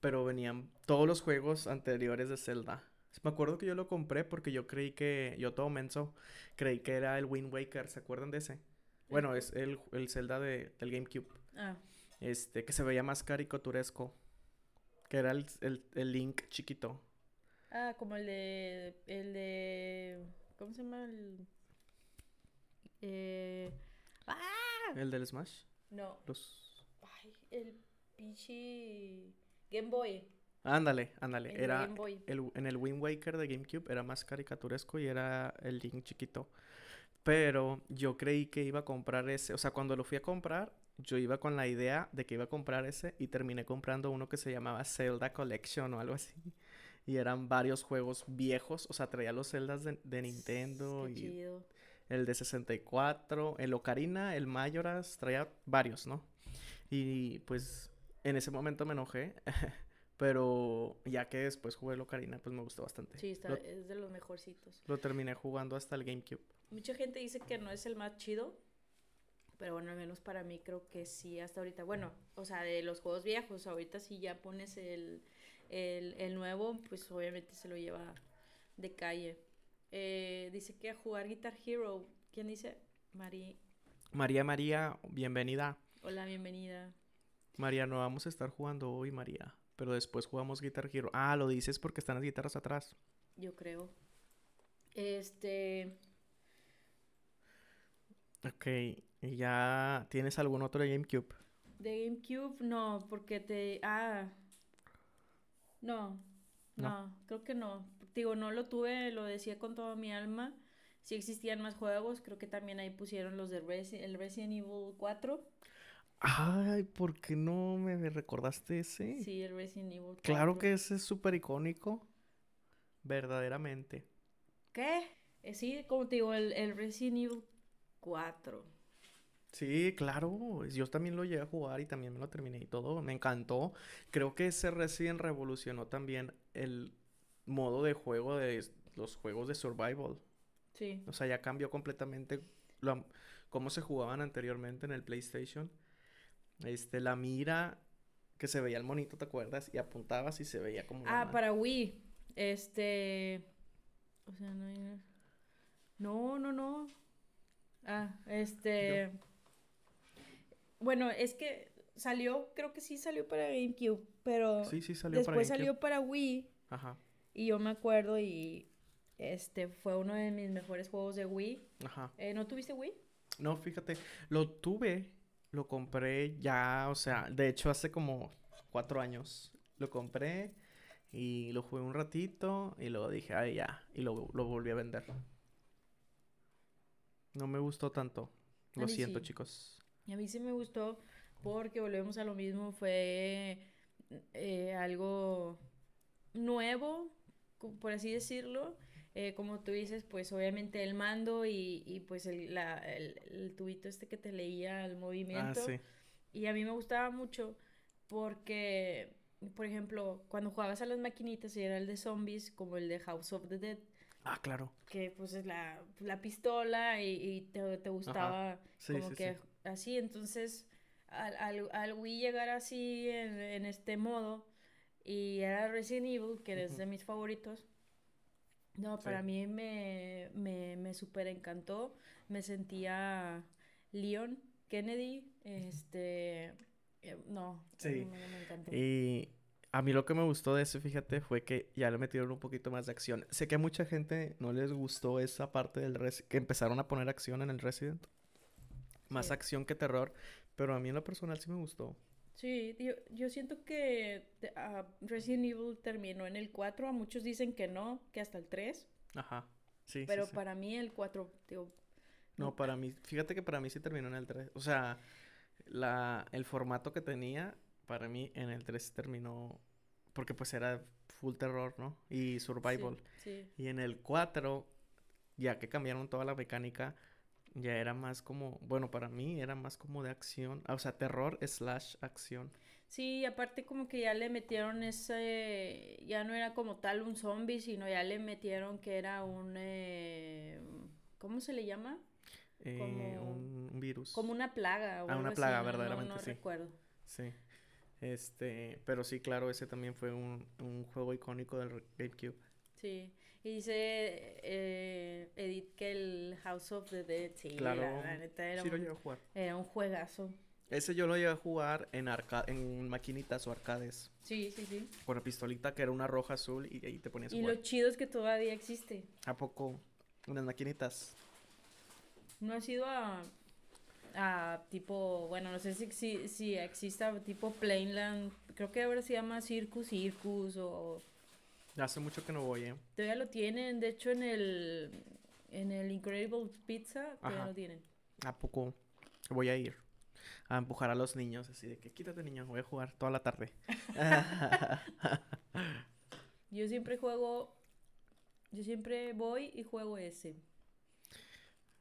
pero venían todos los juegos anteriores de Zelda. Me acuerdo que yo lo compré porque yo creí que, yo todo menso, creí que era el Wind Waker, ¿se acuerdan de ese? Bueno, es el, el Zelda de, del GameCube Ah, este, que se veía más caricaturesco, que era el, el, el Link chiquito. ah, como el de... El de... ¿Cómo se llama? El... Eh... ¡Ah! El del Smash. No. Los... Ay, el pinche Game Boy. Ándale, ándale. Era el, en el Wind Waker de GameCube era más caricaturesco y era el Link chiquito. Pero yo creí que iba a comprar ese. O sea, cuando lo fui a comprar, yo iba con la idea de que iba a comprar ese y terminé comprando uno que se llamaba Zelda Collection o algo así. Y eran varios juegos viejos. O sea, traía los Zeldas de, de Nintendo Qué y chido. el de 64, el Ocarina, el Majoras, traía varios, ¿no? Y pues en ese momento me enojé, pero ya que después jugué el Ocarina, pues me gustó bastante. Sí, está, Lo, es de los mejorcitos. lo terminé jugando hasta el GameCube. Mucha gente dice que no es el más chido, pero bueno, al menos para mí creo que sí hasta ahorita. Bueno, o sea, de los juegos viejos, ahorita si ya pones el, el, el nuevo, pues obviamente se lo lleva de calle. Eh, dice que a jugar Guitar Hero, ¿quién dice? Mari, María, María, bienvenida. hola, bienvenida. María, no vamos a estar jugando hoy, María, pero después jugamos Guitar Hero. Ah, lo dices porque están las guitarras atrás. Yo creo. Este, Ok, ¿y ya tienes algún otro de GameCube? de GameCube no, porque te... Ah, no, No. no, creo que no. Digo, no lo tuve, lo decía con toda mi alma. Si existían más juegos, creo que también ahí pusieron los de Resi- el Resident Evil 4. Ay, ¿por qué no me recordaste ese? Sí, el Resident Evil 4. Claro que ese es súper icónico. Verdaderamente. ¿Qué? Eh, sí, como te digo, el, el Resident Evil 4. Sí, claro. Yo también lo llegué a jugar y también me lo terminé y todo. Me encantó. Creo que ese Resident revolucionó también el modo de juego de los juegos de survival. Sí. O sea, ya cambió completamente lo- cómo se jugaban anteriormente en el PlayStation. Este, la mira que se veía el monito, ¿te acuerdas? Y apuntabas y se veía como Ah, para Wii. Este. O sea, no hay. No, no, no. Ah, este. Bueno, es que salió, creo que sí salió para GameCube, pero Sí, sí salió después para GameCube. salió para Wii Ajá, y yo me acuerdo y este fue uno de mis mejores juegos de Wii. ajá. Eh, ¿No tuviste Wii? No, fíjate, lo tuve, lo compré ya, o sea, de hecho hace como cuatro años. Lo compré y lo jugué un ratito y luego dije, ay, ya, y lo, lo volví a vender. No me gustó tanto. Lo siento, sí. chicos. Y a mí sí me gustó porque volvemos a lo mismo, fue eh, algo nuevo, por así decirlo. Eh, como tú dices, pues obviamente el mando y, y pues el, la- el, el tubito este que te leía el Ah, movimiento. sí. Y a mí me gustaba mucho porque, por ejemplo, cuando jugabas a las maquinitas y era el de zombies, como el de House of the Dead, Ah, claro. que pues es la, la pistola y, y te, te gustaba Sí, como sí, que sí. así, entonces al, al, al Wii llegar así en, en este modo y era Resident Evil, que es de mis favoritos, no, Sí. para mí me, me, me súper encantó, me sentía Leon Kennedy, este, eh, no, Sí. me, me encantó. Y a mí lo que me gustó de ese, fíjate, fue que ya le metieron un poquito más de acción. Sé que a mucha gente no les gustó esa parte del Resi- que empezaron a poner acción en el Resident. Más Sí. acción que terror, pero a mí en lo personal sí me gustó. Sí, yo, yo siento que ah, Resident Evil terminó en el 4, a muchos dicen que no, que hasta el 3, Ajá. Sí, sí, pero sí. para mí el 4, digo, No, para mí, fíjate que para mí sí terminó en el 3. O sea, la, el formato que tenía, para mí en el 3 terminó, porque pues era full terror, ¿no? Y sí, survival. sí, Y en el 4, ya que cambiaron toda la mecánica, ya era más como, bueno, para mí era más como de acción, o sea, terror slash acción. Sí, aparte como que ya le metieron ese, ya no era como tal un zombie, sino ya le metieron que era un, eh, ¿cómo se le llama? Eh, Como- un, virus. Como una plaga o Ah, una así, plaga, no- no- verdaderamente, no sí. recuerdo. Sí. Este, pero sí, claro, ese también fue un, un juego icónico del GameCube. Sí, y dice eh, Edith que el House of the Dead, sí, Claro, la, la neta era, Sí lo un, llegué a jugar. era un juegazo. Ese yo lo llegué a jugar en arca en maquinitas o arcades. Sí, sí, sí. Con la pistolita que era una roja azul y ahí te ponías Y jugar. lo chido es que todavía existe. ¿A poco? Unas maquinitas. No ha sido a, a tipo, bueno, no sé si, si, si exista tipo Plainland, creo que ahora se llama Circus Circus o Hace mucho que no voy, ¿eh? todavía lo tienen, de hecho en el en el Incredible Pizza todavía Ajá. lo tienen. ¿A poco voy a ir? A empujar a los niños, así de que quítate niño, voy a jugar toda la tarde. Yo siempre juego, yo siempre voy y juego ese.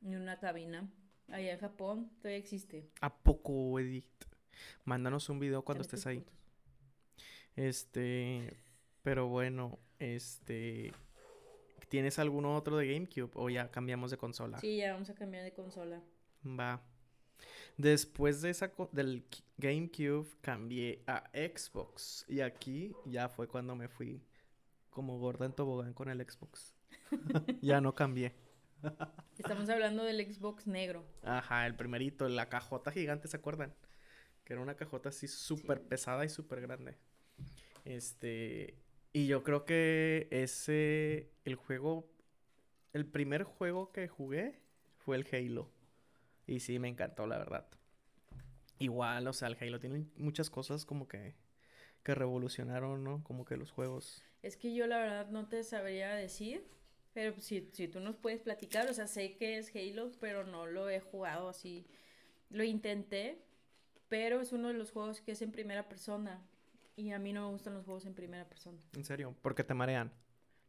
En una cabina. Allá en Japón todavía existe. ¿A poco, Edith? Mándanos un video cuando estés ahí. puntos. Este, pero bueno, este, ¿tienes algún otro de GameCube o ya cambiamos de consola? Sí, ya vamos a cambiar de consola. Va. Después de esa del GameCube cambié a Xbox y aquí ya fue cuando me fui como gorda en tobogán con el Xbox. Ya no cambié. Estamos hablando del Xbox negro. Ajá, el primerito, la cajota gigante, ¿se acuerdan? Que era una cajota así súper pesada y súper grande. Este, y yo creo que ese, el juego, el primer juego que jugué fue el Halo. Y sí, me encantó, la verdad. Igual, o sea, el Halo tiene muchas cosas como que, que revolucionaron, ¿no? Como que los juegos. Es que yo la verdad no te sabría decir, pero si, si tú nos puedes platicar, o sea, sé que es Halo, pero no lo he jugado así. Lo intenté, pero es uno de los juegos que es en primera persona. Y a mí no me gustan los juegos en primera persona. En serio, porque te marean.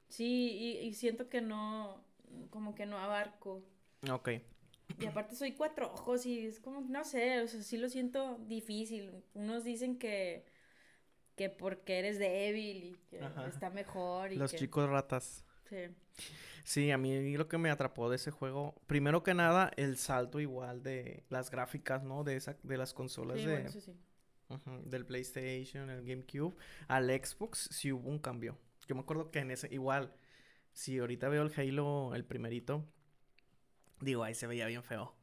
Sí, y, y siento que no, como que no abarco. Ok. Y aparte soy cuatro ojos y es como, no sé, o sea, sí lo siento difícil. Unos dicen que, que porque eres débil y que Ajá. está mejor y Los que... chicos ratas. Sí. Sí, a mí lo que me atrapó de ese juego, primero que nada, el salto igual de las gráficas, ¿no? De esa, de las consolas Sí, de, bueno, eso del PlayStation, el GameCube, al Xbox, sí hubo un cambio. Yo me acuerdo que en ese, igual, si ahorita veo el Halo, el primerito, digo, ahí se veía bien feo.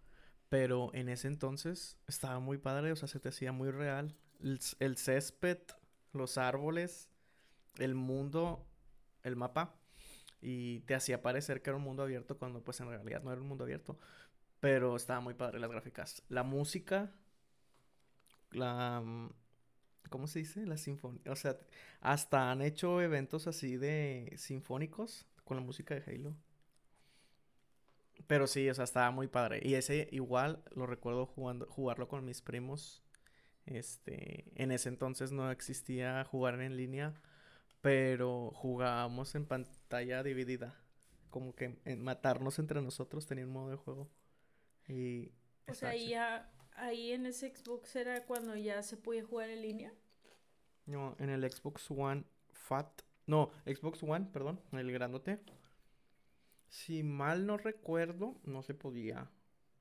Pero en ese entonces estaba muy padre, o sea, se te hacía muy real. El, el césped, los árboles, el mundo, el mapa. Y te hacía parecer que era un mundo abierto cuando pues en realidad no era un mundo abierto. Pero estaba muy padre las gráficas. La música, la... mm, ¿Cómo se dice? La sinfonía. O sea, hasta han hecho eventos así de sinfónicos con la música de Halo. Pero sí, o sea, estaba muy padre. Y ese igual lo recuerdo jugando, jugarlo con mis primos. Este, en ese entonces no existía jugar en línea, pero jugábamos en pantalla dividida. Como que en matarnos entre nosotros tenía un modo de juego. Y O sea, ya, ahí en ese Xbox era cuando ya se podía jugar en línea. No, en el Xbox One Fat. No, Xbox One, perdón, el grandote. Si mal no recuerdo, no se podía.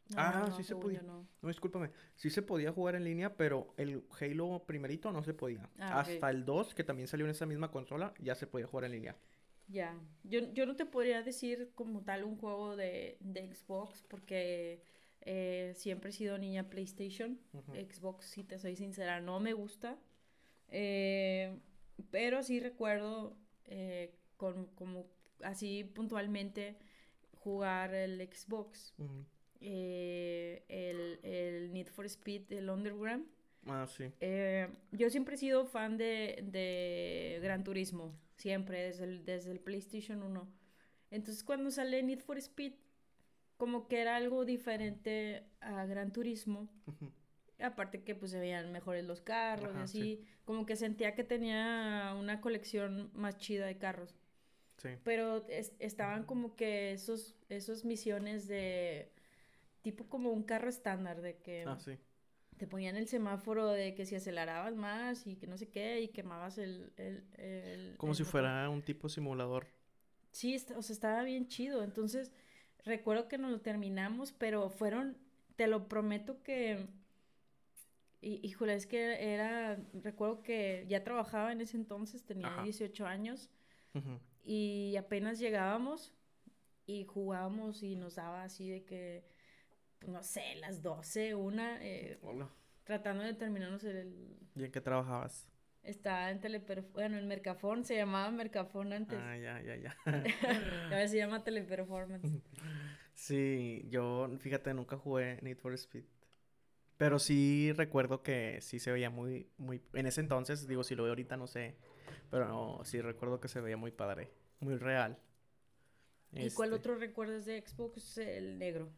No, Ah, no, sí se podía. no. No, discúlpame. Sí se podía jugar en línea, pero el Halo primerito no se podía. Ah. Hasta el 2, que también salió en esa misma consola, ya se podía jugar en línea. Ya, yo, yo no te podría decir como tal un juego de, de Xbox porque eh, siempre he sido niña PlayStation. Xbox, si te soy sincera, no me gusta. Eh, pero sí recuerdo eh, con, como así puntualmente jugar el Xbox, eh, el, el Need for Speed, el Underground. Ah, sí. Yo siempre he sido fan de, de Gran Turismo, siempre, desde el, desde el PlayStation 1. Entonces cuando sale Need for Speed, como que era algo diferente a Gran Turismo. Aparte que pues se veían mejores los carros y así, sí. como que sentía que tenía una colección más chida de carros. Sí. Pero es- estaban como que esos, esos misiones de tipo como un carro estándar, de que Ah, sí. te ponían el semáforo de que si acelerabas más y que no sé qué y quemabas el... el, el- Como el si motor. fuera un tipo simulador. Sí, est- o sea, estaba bien chido. Entonces, recuerdo que nos lo terminamos, pero fueron, te lo prometo que... hí- Híjole, es que era, recuerdo que ya trabajaba en ese entonces, tenía Ajá. 18 años y apenas llegábamos y jugábamos y nos daba así de que, pues, no sé, las 12, una, eh, Hola. tratando de terminarnos el... ¿Y en qué trabajabas? Estaba en Teleperf... Bueno, en Mercafón, se llamaba Mercafón antes. Ah, ya, ya, ya. Ahora se llama Teleperformance. Sí, yo, fíjate, nunca jugué Need for Speed. Pero sí recuerdo que sí se veía muy, muy... En ese entonces, digo, si lo veo ahorita no sé. Pero no, sí recuerdo que se veía muy padre. Muy real. ¿Y cuál Este, otro recuerdas de Xbox? El negro.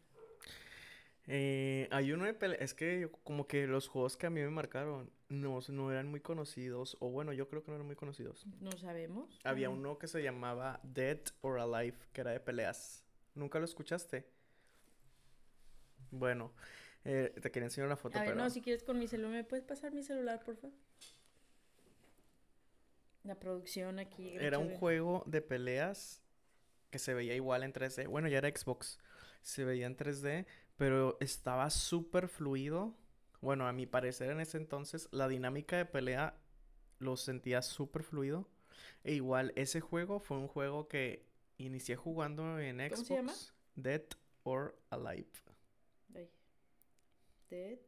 eh, hay uno de pelea... Es que yo- como que los juegos que a mí me marcaron no, no eran muy conocidos. O bueno, yo creo que no eran muy conocidos. No sabemos. Había uno que se llamaba Dead or Alive, que era de peleas. ¿Nunca lo escuchaste? Bueno, eh, te quería enseñar una foto, A ver, pero... no, si quieres con mi celular, ¿me puedes pasar mi celular, por favor? La producción aquí. Era un juego de peleas que se veía igual en 3D. Bueno, ya era Xbox. Se veía en 3D, pero estaba súper fluido. Bueno, a mi parecer en ese entonces, la dinámica de pelea lo sentía súper fluido. E igual, ese juego fue un juego que inicié jugando en Xbox. ¿Cómo se llama? Dead or Alive. Ay. Dead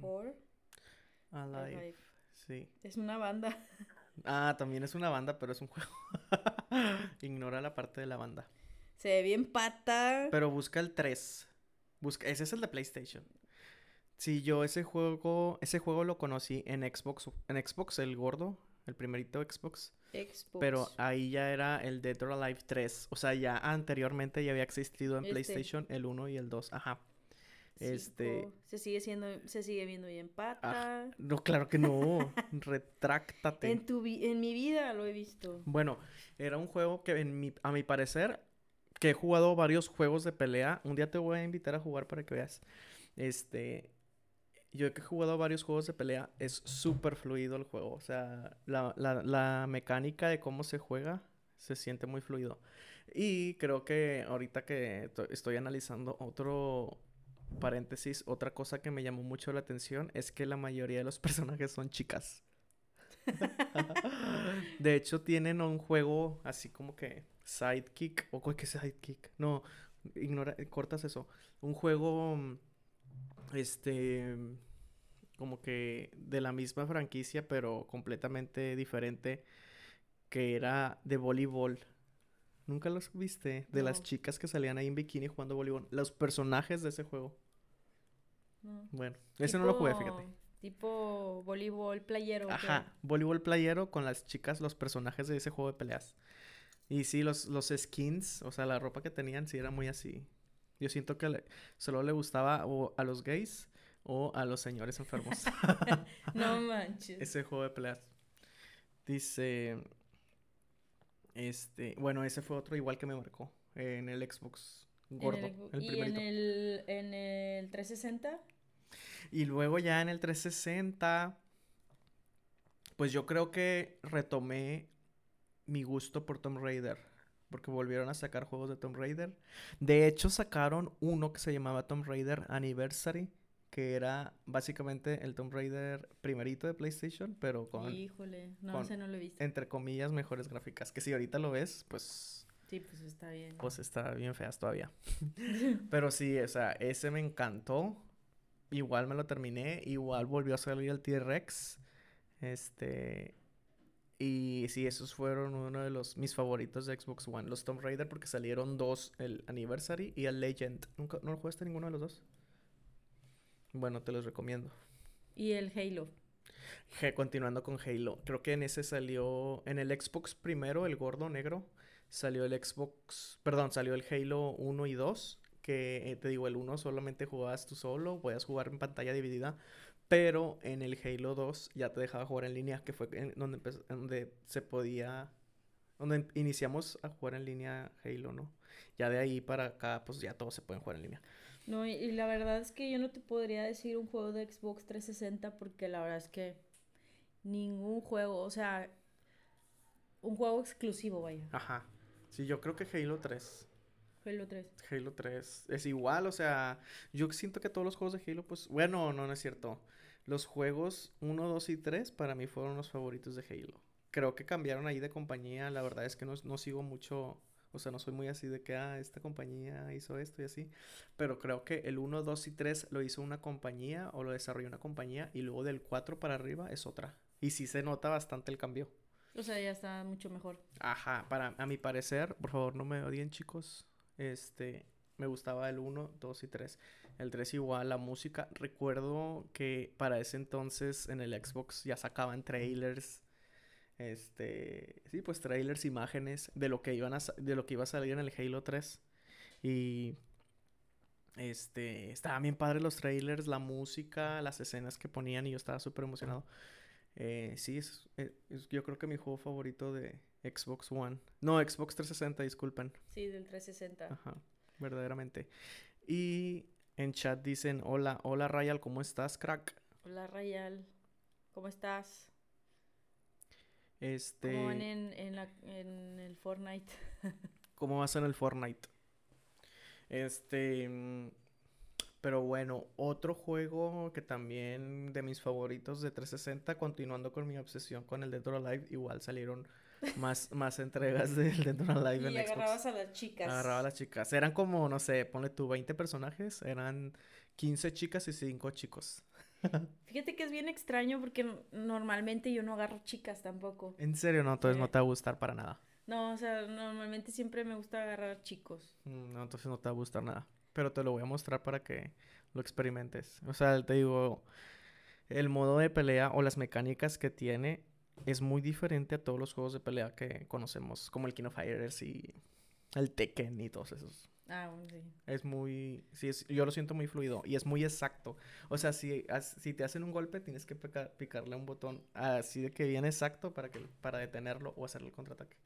or Alive. Alive. Sí. Es una banda. Ah, también es una banda, pero es un juego. Ignora la parte de la banda. Se ve bien pata. Pero busca el 3. Busca, ese es el de PlayStation. Sí, yo ese juego, ese juego lo conocí en Xbox, en Xbox el gordo, el primerito Xbox, Xbox. pero ahí ya era el Dead or Alive 3, o sea, ya anteriormente ya había existido en Este. PlayStation el 1 y el 2, ajá. Este, Cinco. Se sigue siendo, se sigue viendo bien pata. no, claro que no, retráctate. En tu vi- en mi vida lo he visto. Bueno, era un juego que en mi, a mi parecer, que he jugado varios juegos de pelea. Un día te voy a invitar a jugar para que veas. Este, yo que he jugado varios juegos de pelea, es súper fluido el juego. O sea, la, la, la mecánica de cómo se juega se siente muy fluido. Y creo que ahorita que to- estoy analizando otro paréntesis, otra cosa que me llamó mucho la atención es que la mayoría de los personajes son chicas. De hecho, tienen un juego así como que sidekick, o ¿cuál que sidekick? No, ignora, cortas eso. Un juego mm, este, como que de la misma franquicia, pero completamente diferente, que era de voleibol. ¿Nunca los viste? De las chicas que salían ahí en bikini jugando voleibol. Los personajes de ese juego. No. Bueno, ese no lo jugué, fíjate. Tipo voleibol, playero. Ajá, voleibol playero con las chicas, los personajes de ese juego de peleas. Y sí, los, los skins, o sea, la ropa que tenían, sí era muy así. Yo siento que le- solo le gustaba o a los gays o a los señores enfermos. No manches. ese juego de peleas. Dice, este, bueno, ese fue otro igual que me marcó en el Xbox En gordo, el- el y primerito. en el, en el 360. Y luego ya en el 360, pues yo creo que retomé mi gusto por Tomb Raider, porque volvieron a sacar juegos de Tomb Raider. De hecho, sacaron uno que se llamaba Tomb Raider Anniversary, que era básicamente el Tomb Raider primerito de PlayStation, pero con, Híjole, no, con- ese no lo he visto. entre comillas, mejores gráficas. Que si ahorita lo ves, pues, Sí, pues está bien. pues está bien feas todavía. Pero sí, o sea, ese me encantó. Igual me lo terminé. Igual volvió a salir el T-Rex. Este. Y sí, esos fueron uno de los mis favoritos de Xbox One. Los Tomb Raider porque salieron dos, el Anniversary y el Legend. ¿Nunca, ¿No lo jugaste ninguno de los dos? Bueno, te los recomiendo. Y el Halo. Continuando con Halo. Creo que en ese salió. En el Xbox primero, el gordo negro. Salió el Xbox. Perdón, salió el Halo 1 y 2. Que eh, te digo, el 1 solamente jugabas tú solo. Podías jugar en pantalla dividida. Pero en el Halo 2 ya te dejaba jugar en línea. Que fue en donde, donde se podía. Donde in- iniciamos a jugar en línea Halo, ¿no? Ya de ahí para acá, pues ya todos se pueden jugar en línea. No, y, y la verdad es que yo no te podría decir un juego de Xbox 360 porque la verdad es que ningún juego, o sea, un juego exclusivo, vaya. Ajá. Sí, yo creo que Halo 3. Halo 3. Halo 3 es igual, o sea, yo siento que todos los juegos de Halo, pues, bueno, no, no es cierto. Los juegos 1, 2 y 3 para mí fueron los favoritos de Halo. Creo que cambiaron ahí de compañía, la verdad es que no, no sigo mucho, o sea, no soy muy así de que, ah, esta compañía hizo esto y así, pero creo que el 1, 2 y 3 lo hizo una compañía o lo desarrolló una compañía y luego del 4 para arriba es otra. Y sí se nota bastante el cambio. O sea, ya está mucho mejor. Ajá, para a mi parecer, por favor no me odien chicos, este, me gustaba el 1, 2 y 3. El 3 igual, la música, recuerdo que para ese entonces en el Xbox ya sacaban trailers, este, sí, pues trailers, imágenes de lo que iban a, de lo que iba a salir en el Halo 3 y este, estaban bien padres los trailers, la música, las escenas que ponían y yo estaba súper emocionado. Eh, sí, es, eh, es- yo creo que mi juego favorito de Xbox One. No, Xbox 360, disculpen. Sí, del 360. Ajá, verdaderamente. Y en chat dicen, hola, hola Rayal, ¿cómo estás, crack? Hola, Rayal. ¿Cómo estás? Este, ¿Cómo van en, en, la, en el Fortnite? ¿cómo vas en el Fortnite? Este, pero bueno, otro juego que también de mis favoritos de 360, continuando con mi obsesión con el Dead or Alive, igual salieron más, más entregas del Dead or Alive Y en Xbox. agarrabas a las chicas. Agarraba a las chicas. Eran como, no sé, ponle tú 20 personajes. Eran 15 chicas y 5 chicos. Fíjate que es bien extraño porque normalmente yo no agarro chicas tampoco. En serio, no, entonces no Sí. te va a gustar para nada. No, o sea, normalmente siempre me gusta agarrar chicos. Mm, No, entonces no te va a gustar nada. Pero te lo voy a mostrar para que lo experimentes. O sea, te digo, el modo de pelea o las mecánicas que tiene es muy diferente a todos los juegos de pelea que conocemos, como el King of Fighters y el Tekken y todos esos. Ah, sí. Es muy, sí, es- yo lo siento muy fluido y es muy exacto. O sea, si, si te hacen un golpe, tienes que pica- picarle un botón así de que viene exacto para, que, para detenerlo o hacerle el contraataque.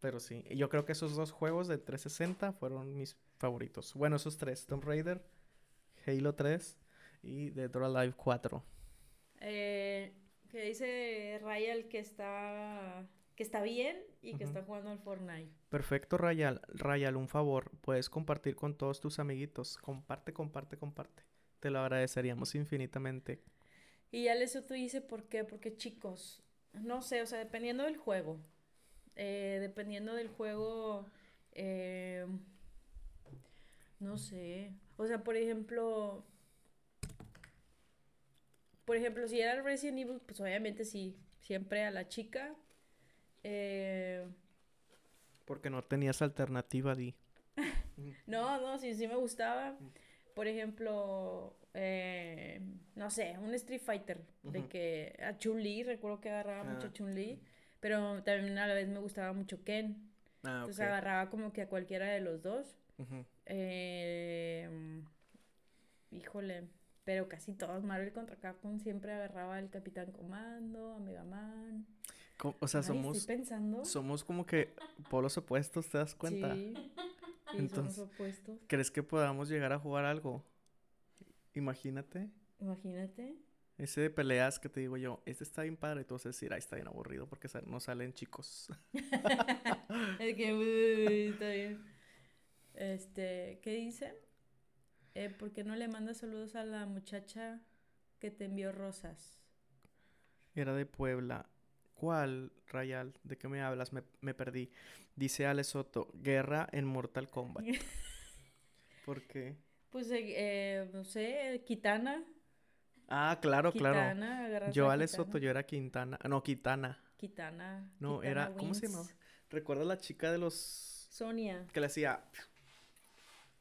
Pero sí, yo creo que esos dos juegos de 360 fueron mis favoritos. Bueno, esos tres, Tomb Raider, Halo 3 y Dead or Alive 4. Eh, que dice Rayal que está que está bien y que está jugando al Fortnite. Perfecto, Rayal. Rayal, un favor, puedes compartir con todos tus amiguitos. Comparte, comparte, comparte. Te lo agradeceríamos infinitamente. Y ya les tú dice por qué, porque chicos, no sé, o sea, dependiendo del juego, eh, dependiendo del juego, eh, no sé, o sea, por ejemplo, por ejemplo, si era el Resident Evil, pues obviamente sí, siempre a la chica. Eh, Porque no tenías alternativa, Di. no, no, sí, sí me gustaba. Por ejemplo, eh, no sé, un Street Fighter, de que a Chun-Li, recuerdo que agarraba mucho Ah. a Chun-Li, pero también a la vez me gustaba mucho Ken. Ah, Entonces agarraba como que a cualquiera de los dos. Eh, híjole, pero casi todos, Marvel contra Capcom, siempre agarraba al Capitán Comando, a Mega Man. O sea, Ay, somos, Estoy pensando. somos como que polos opuestos, ¿te das cuenta? Sí, sí, Entonces- somos opuestos. ¿Crees que podamos llegar a jugar algo? Imagínate. Imagínate. Ese de peleas que te digo yo, este está bien padre, y tú vas a decir, ay, está bien aburrido porque no salen chicos. Es que, uy, está bien. Este, ¿qué dice? Eh, ¿por qué no le mandas saludos a la muchacha que te envió rosas? Era de Puebla. ¿Cuál, Rayal? ¿De qué me hablas? Me, me perdí. Dice Ale Soto, guerra en Mortal Kombat. ¿Por qué? Pues, eh, eh, no sé, Kitana. Ah, claro, claro. Kitana, Yo, Ale Kitana. Soto, yo era Quintana. ah, No, Quitana. Kitana. No, Kitana era. ¿Cómo se llamaba? ¿Recuerdas la chica de los. Sonia. que le hacía.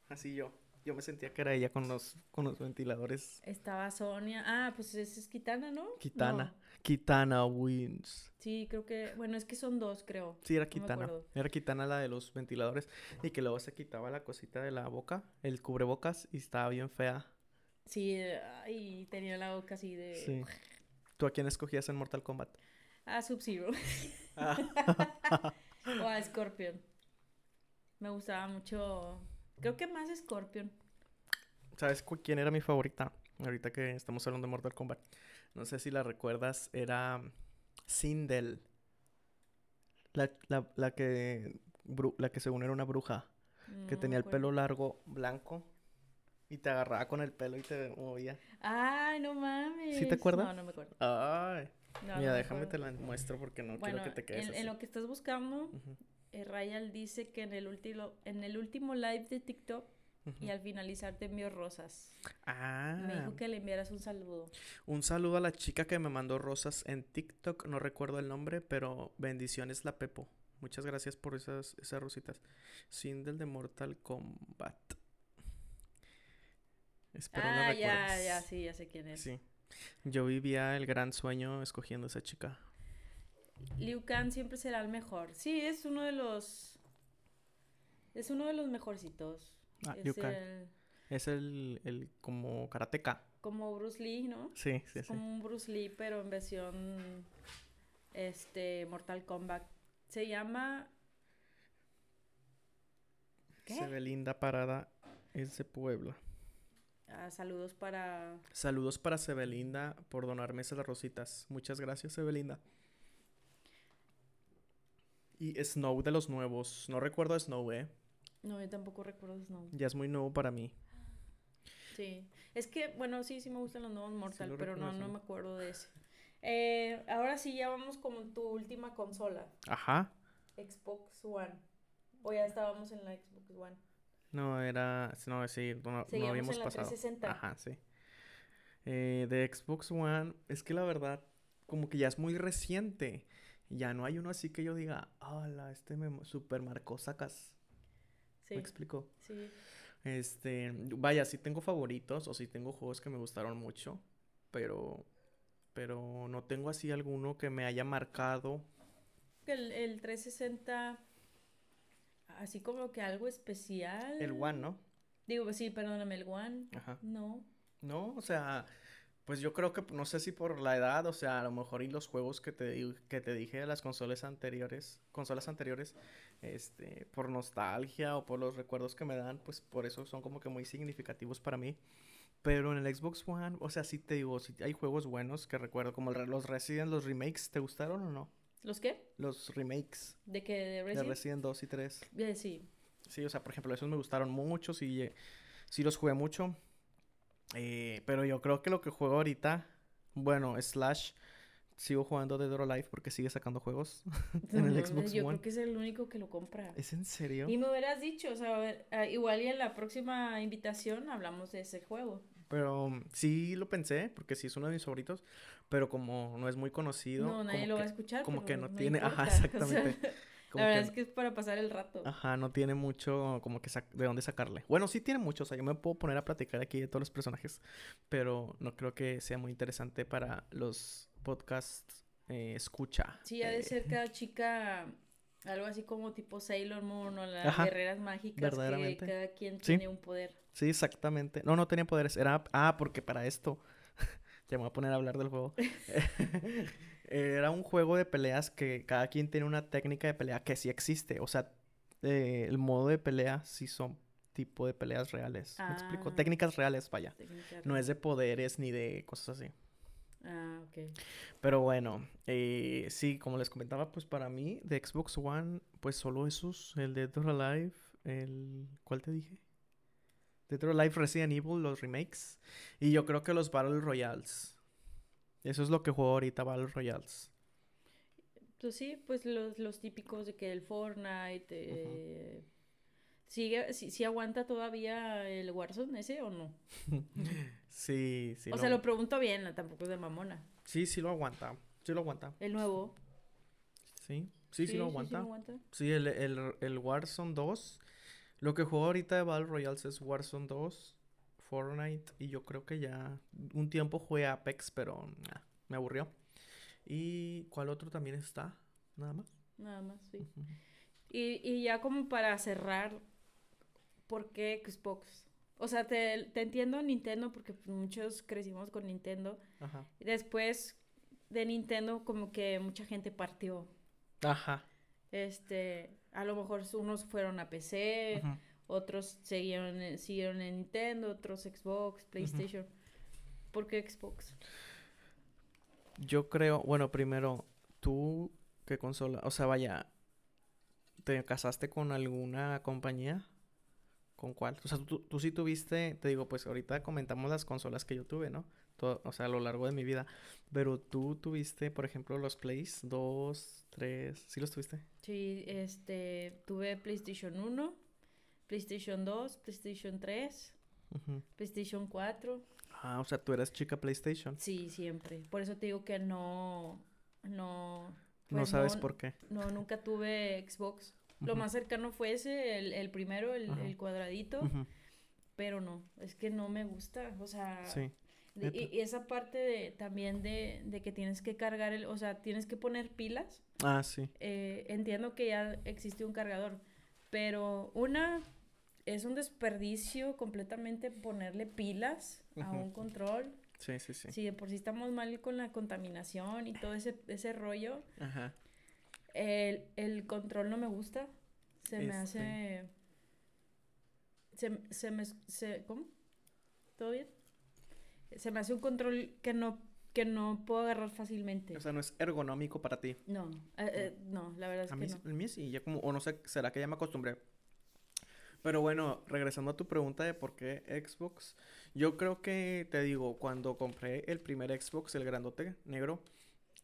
Así yo. Yo me sentía que era ella con los, con los ventiladores. Estaba Sonia. Ah, pues esa es Kitana, ¿no? Kitana. No. Kitana Wins. Sí, creo que. Bueno, es que son dos, creo. Sí, era Kitana. era Kitana la de los ventiladores. Y que luego se quitaba la cosita de la boca, el cubrebocas, y estaba bien fea. Sí, ay, tenía la boca así de. Sí. ¿Tú a quién escogías en Mortal Kombat? A Sub-Zero. Ah, o a Scorpion. Me gustaba mucho. Creo que más Scorpion. ¿Sabes quién era mi favorita? Ahorita que estamos hablando de Mortal Kombat. No sé si la recuerdas, era Sindel. La, la, la que la que según era una bruja. Que tenía el pelo largo, blanco. Y te agarraba con el pelo y te movía. Ay, no mames. te acuerdas? No, no me acuerdo. Ay. No, Mira, me déjame te la muestro porque no Bueno, quiero que te quedes en, así. en lo que estás buscando, eh, Rayal dice que en el, último en el último live de TikTok y al finalizar te envió rosas. Ah. Me dijo que le enviaras un saludo. Un saludo a la chica que me mandó rosas en TikTok, no recuerdo el nombre, pero bendiciones la Pepo. Muchas gracias por esas, esas rositas. Sindel de Mortal Kombat. Espero no ah, ya, recuerdes. ya, sí, ya sé quién es. Sí. Yo vivía el gran sueño escogiendo a esa chica. Liu Kang siempre será el mejor. Sí, es uno de los. Es uno de los mejorcitos. Ah, es el- Es el, el como karateka. como Bruce Lee, ¿no? Sí, sí, Es sí. como un Bruce Lee, pero en versión. Este. Mortal Kombat. Se llama. ¿Qué? Sebelinda Parada es de Puebla. Ah, saludos para. Saludos para Sebelinda por donarme esas rositas. Muchas gracias, Sebelinda. Y Snow de los nuevos. No recuerdo a Snow, ¿eh? No, yo tampoco recuerdo nombre. Ya es muy nuevo para mí. Sí. Es que, bueno, sí, sí me gustan los nuevos Mortal, pero no, no me acuerdo de ese. Eh, ahora sí, ya vamos con tu última consola. Ajá. Xbox One. O ya estábamos en la Xbox One. No, era... No, sí, no, no habíamos en la pasado. 360. Ajá, sí. Eh, de Xbox One, es que la verdad, como que ya es muy reciente. Ya no hay uno así que yo diga, hola, este me super marcó sacas. Sí, ¿Me explico? sí. Este, vaya, sí tengo favoritos o sí tengo juegos que me gustaron mucho, pero, pero no tengo así alguno que me haya marcado. El, el 360, así como que algo especial. El One, ¿no? Digo, sí, perdóname, el One. Ajá. No. No, o sea, pues yo creo que, no sé si por la edad, o sea, a lo mejor y los juegos que te, que te dije de las consolas anteriores, consolas anteriores, este, por nostalgia o por los recuerdos que me dan, pues por eso son como que muy significativos para mí. Pero en el Xbox One, o sea, sí te digo, sí hay juegos buenos que recuerdo, como el los Resident, los remakes, ¿te gustaron o no? ¿Los qué? Los remakes ¿De que ¿De de Resident? Resident 2 y 3. Eh, sí. Sí, o sea, por ejemplo, esos me gustaron mucho, sí, sí los jugué mucho. Eh, pero yo creo que lo que juego ahorita, bueno, Slash, sigo jugando Dead or Alive porque sigue sacando juegos en el Xbox Yo One. creo que es el único que lo compra. ¿Es en serio? Y me hubieras dicho, o sea, a ver, ah, igual y en la próxima invitación hablamos de ese juego. Pero mm, sí lo pensé, porque sí es uno de mis favoritos, pero como no es muy conocido, No, nadie como lo va a que- escuchar. como que no tiene- ajá, importa, o sea, exactamente. como la verdad que- es que es para pasar el rato. Ajá, no tiene mucho como que de dónde sacarle. Bueno, sí tiene mucho, o sea, yo me puedo poner a platicar aquí de todos los personajes, pero no creo que sea muy interesante para los podcasts eh, escucha. Sí, ha de eh, ser cada chica algo así como tipo Sailor Moon o las Ajá, guerreras mágicas que verdaderamente. cada quien Sí. tiene un poder. Sí, exactamente. No, no tenía poderes. Era. Ah, porque para esto. ya me voy a poner a hablar del juego. Era un juego de peleas que cada quien tiene una técnica de pelea que sí existe. O sea, eh, el modo de pelea sí son tipo de peleas reales. ¿Me explico? Ah. Técnicas reales, vaya. No es de poderes ni de cosas así. Ah, ok. Pero bueno, eh, sí, como les comentaba, pues para mí de Xbox One, pues solo esos, el Dead or Alive, el... ¿Cuál te dije? Dead or Alive, Resident Evil, los remakes. Y yo creo que los Battle Royales. Eso es lo que juego ahorita, Battle Royales. Pues sí, pues los, los típicos de que el Fortnite. Eh, ¿sigue, sí, sí aguanta todavía el Warzone ese o no? Sí, sí. o sea, lo pregunto bien, no, tampoco es de mamona. Sí, sí lo aguanta. Sí lo aguanta. El nuevo. Sí, sí, sí, lo aguanta. aguanta. Sí, el, el, el Warzone 2. Lo que juego ahorita de Battle Royales es Warzone 2, Fortnite. Y yo creo que ya un tiempo jugué Apex, pero nah, me aburrió. ¿Y cuál otro también está? Nada más. Nada más, sí. Y, y ya como para cerrar, ¿por qué Xbox? O sea, te, te entiendo Nintendo porque muchos crecimos con Nintendo. Ajá. Y después de Nintendo como que mucha gente partió. Ajá. Este, a lo mejor unos fueron a PC, Ujú. Otros siguieron, en- siguieron en Nintendo, otros Xbox, PlayStation. ¿Por qué Xbox? Yo creo, bueno, primero, tú, ¿qué consola? O sea, vaya, ¿te casaste con alguna compañía? ¿Con cuál? O sea, tú, tú sí tuviste, te digo, pues ahorita comentamos las consolas que yo tuve, ¿no? Todo, o sea, a lo largo de mi vida. Pero tú tuviste, por ejemplo, los Plays 2, 3, ¿sí los tuviste? Sí, este, tuve PlayStation 1, PlayStation 2, PlayStation 3, Ujú. PlayStation 4. Ah, o sea, tú eras chica PlayStation. Sí, siempre. Por eso te digo que no, no, no pues sabes no- por qué. no, nunca tuve Xbox. Lo más cercano fue ese, el, el primero, el, el cuadradito, pero no, es que no me gusta, o sea, Sí. de- y esa parte de, también de, de que tienes que cargar el, o sea, tienes que poner pilas, Ah, sí. eh, entiendo que ya existe un cargador, pero una, es un desperdicio completamente ponerle pilas a un control. Sí, sí, sí. Si de por sí estamos mal con la contaminación y todo ese, ese rollo, Ajá. el, el control no me gusta. Se me Este. hace... Se, se me... Se, ¿Cómo? ¿Todo bien? Se me hace un control que no, que no puedo agarrar fácilmente. O sea, no es ergonómico para ti. no, eh, eh, no, la verdad es A que mí, no. a mí sí, ya como, o no sé, será que ya me acostumbré. Pero bueno, regresando a tu pregunta de por qué Xbox, yo creo que te digo, cuando compré el primer Xbox, el grandote negro,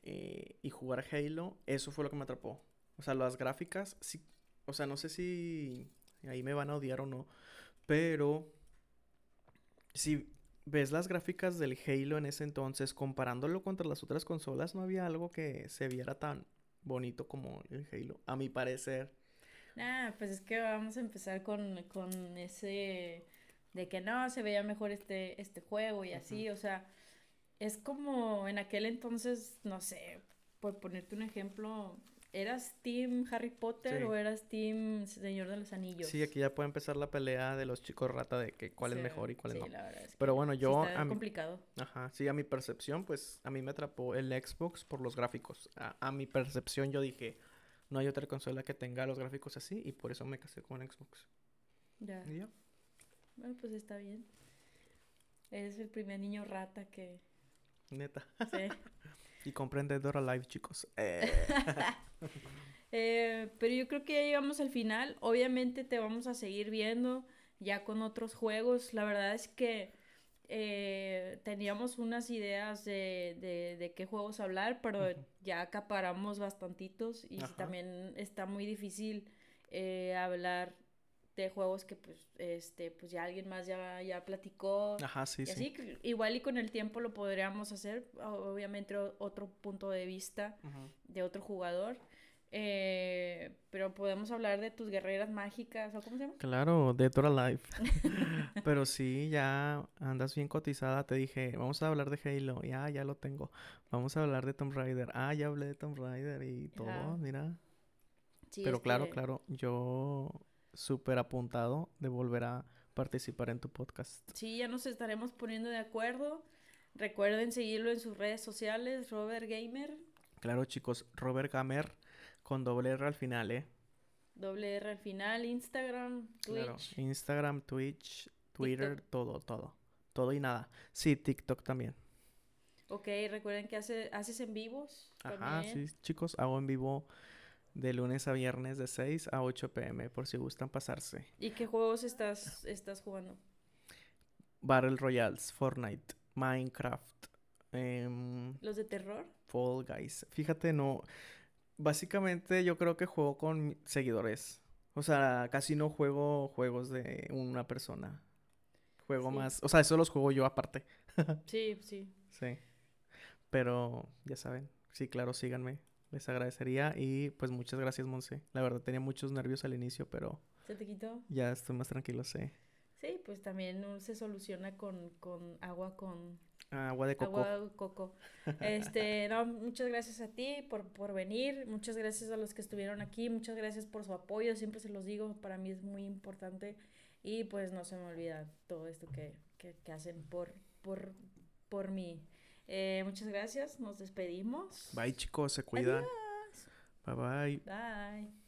eh, y jugar Halo, eso fue lo que me atrapó. O sea, las gráficas, sí, o sea, no sé si ahí me van a odiar o no, pero si ves las gráficas del Halo en ese entonces, comparándolo contra las otras consolas, no había algo que se viera tan bonito como el Halo, a mi parecer. Ah, pues es que vamos a empezar con, con ese de que no, se veía mejor este, este juego y así, o sea, es como en aquel entonces, no sé, por ponerte un ejemplo, ¿eras Team Harry Potter Sí. o eras Team Señor de los Anillos? Sí, aquí ya puede empezar la pelea de los chicos rata de que cuál Sí, es mejor y cuál sí, no. la verdad es que Pero bueno, yo está a mi, complicado. ajá, sí, a mi percepción, pues a mí me atrapó el Xbox por los gráficos. A, a mi percepción yo dije, no hay otra consola que tenga los gráficos así y por eso me casé con Xbox. Ya. Y ya. Bueno, pues está bien. Eres el primer niño rata que... Neta. Sí. Y compren Dead or Alive, chicos. Eh, Eh, pero yo creo que ya llegamos al final. Obviamente te vamos a seguir viendo ya con otros juegos. La verdad es que eh, teníamos unas ideas de, de, de qué juegos hablar, pero ya acaparamos bastantitos y Ajá. también está muy difícil eh, hablar de juegos que pues este pues ya alguien más ya, ya platicó Ajá, sí, y sí. así igual y con el tiempo lo podríamos hacer obviamente otro punto de vista de otro jugador eh, pero podemos hablar de tus guerreras mágicas o cómo se llama Claro, Dead or Alive. Pero sí, ya andas bien cotizada. Te dije, vamos a hablar de Halo. Ya, ya lo tengo. Vamos a hablar de Tomb Raider. Ah, ya hablé de Tomb Raider y todo, Ajá. mira. Sí, Pero claro, que- claro, yo súper apuntado de volver a participar en tu podcast. Sí, ya nos estaremos poniendo de acuerdo. Recuerden seguirlo en sus redes sociales, Robert Gamer, Claro, chicos, Robert Gamer con doble R al final, ¿eh? doble R al final, Instagram, Twitch. Claro, Instagram, Twitch, Twitter, todo, todo. Todo y nada. Sí, TikTok también. Ok, recuerden que hace, haces en vivos. Ajá, también. sí, chicos, hago en vivo de lunes a viernes de 6 a 8 pm por si gustan pasarse. ¿Y qué juegos estás, estás jugando? Battle Royales, Fortnite, Minecraft, em, ¿Los de terror? Fall Guys. Fíjate, no. Básicamente yo creo que juego con seguidores. O sea, casi no juego juegos de una persona. Juego Sí. más. O sea, eso los juego yo aparte. Sí, sí. Sí. Pero ya saben. Sí, claro, síganme. Les agradecería. Y pues muchas gracias, Monse. La verdad tenía muchos nervios al inicio, pero ¿Se te quitó? ya estoy más tranquilo, sí. Sí, pues también se soluciona con, con agua con Agua de coco. agua de coco. Este, no, muchas gracias a ti por, por venir, muchas gracias a los que estuvieron aquí, muchas gracias por su apoyo, siempre se los digo, para mí es muy importante y pues no se me olvida todo esto que, que, que hacen por, por, por mí. Eh, muchas gracias, nos despedimos. Bye, chicos. Se cuidan. Adiós. Bye, bye. Bye.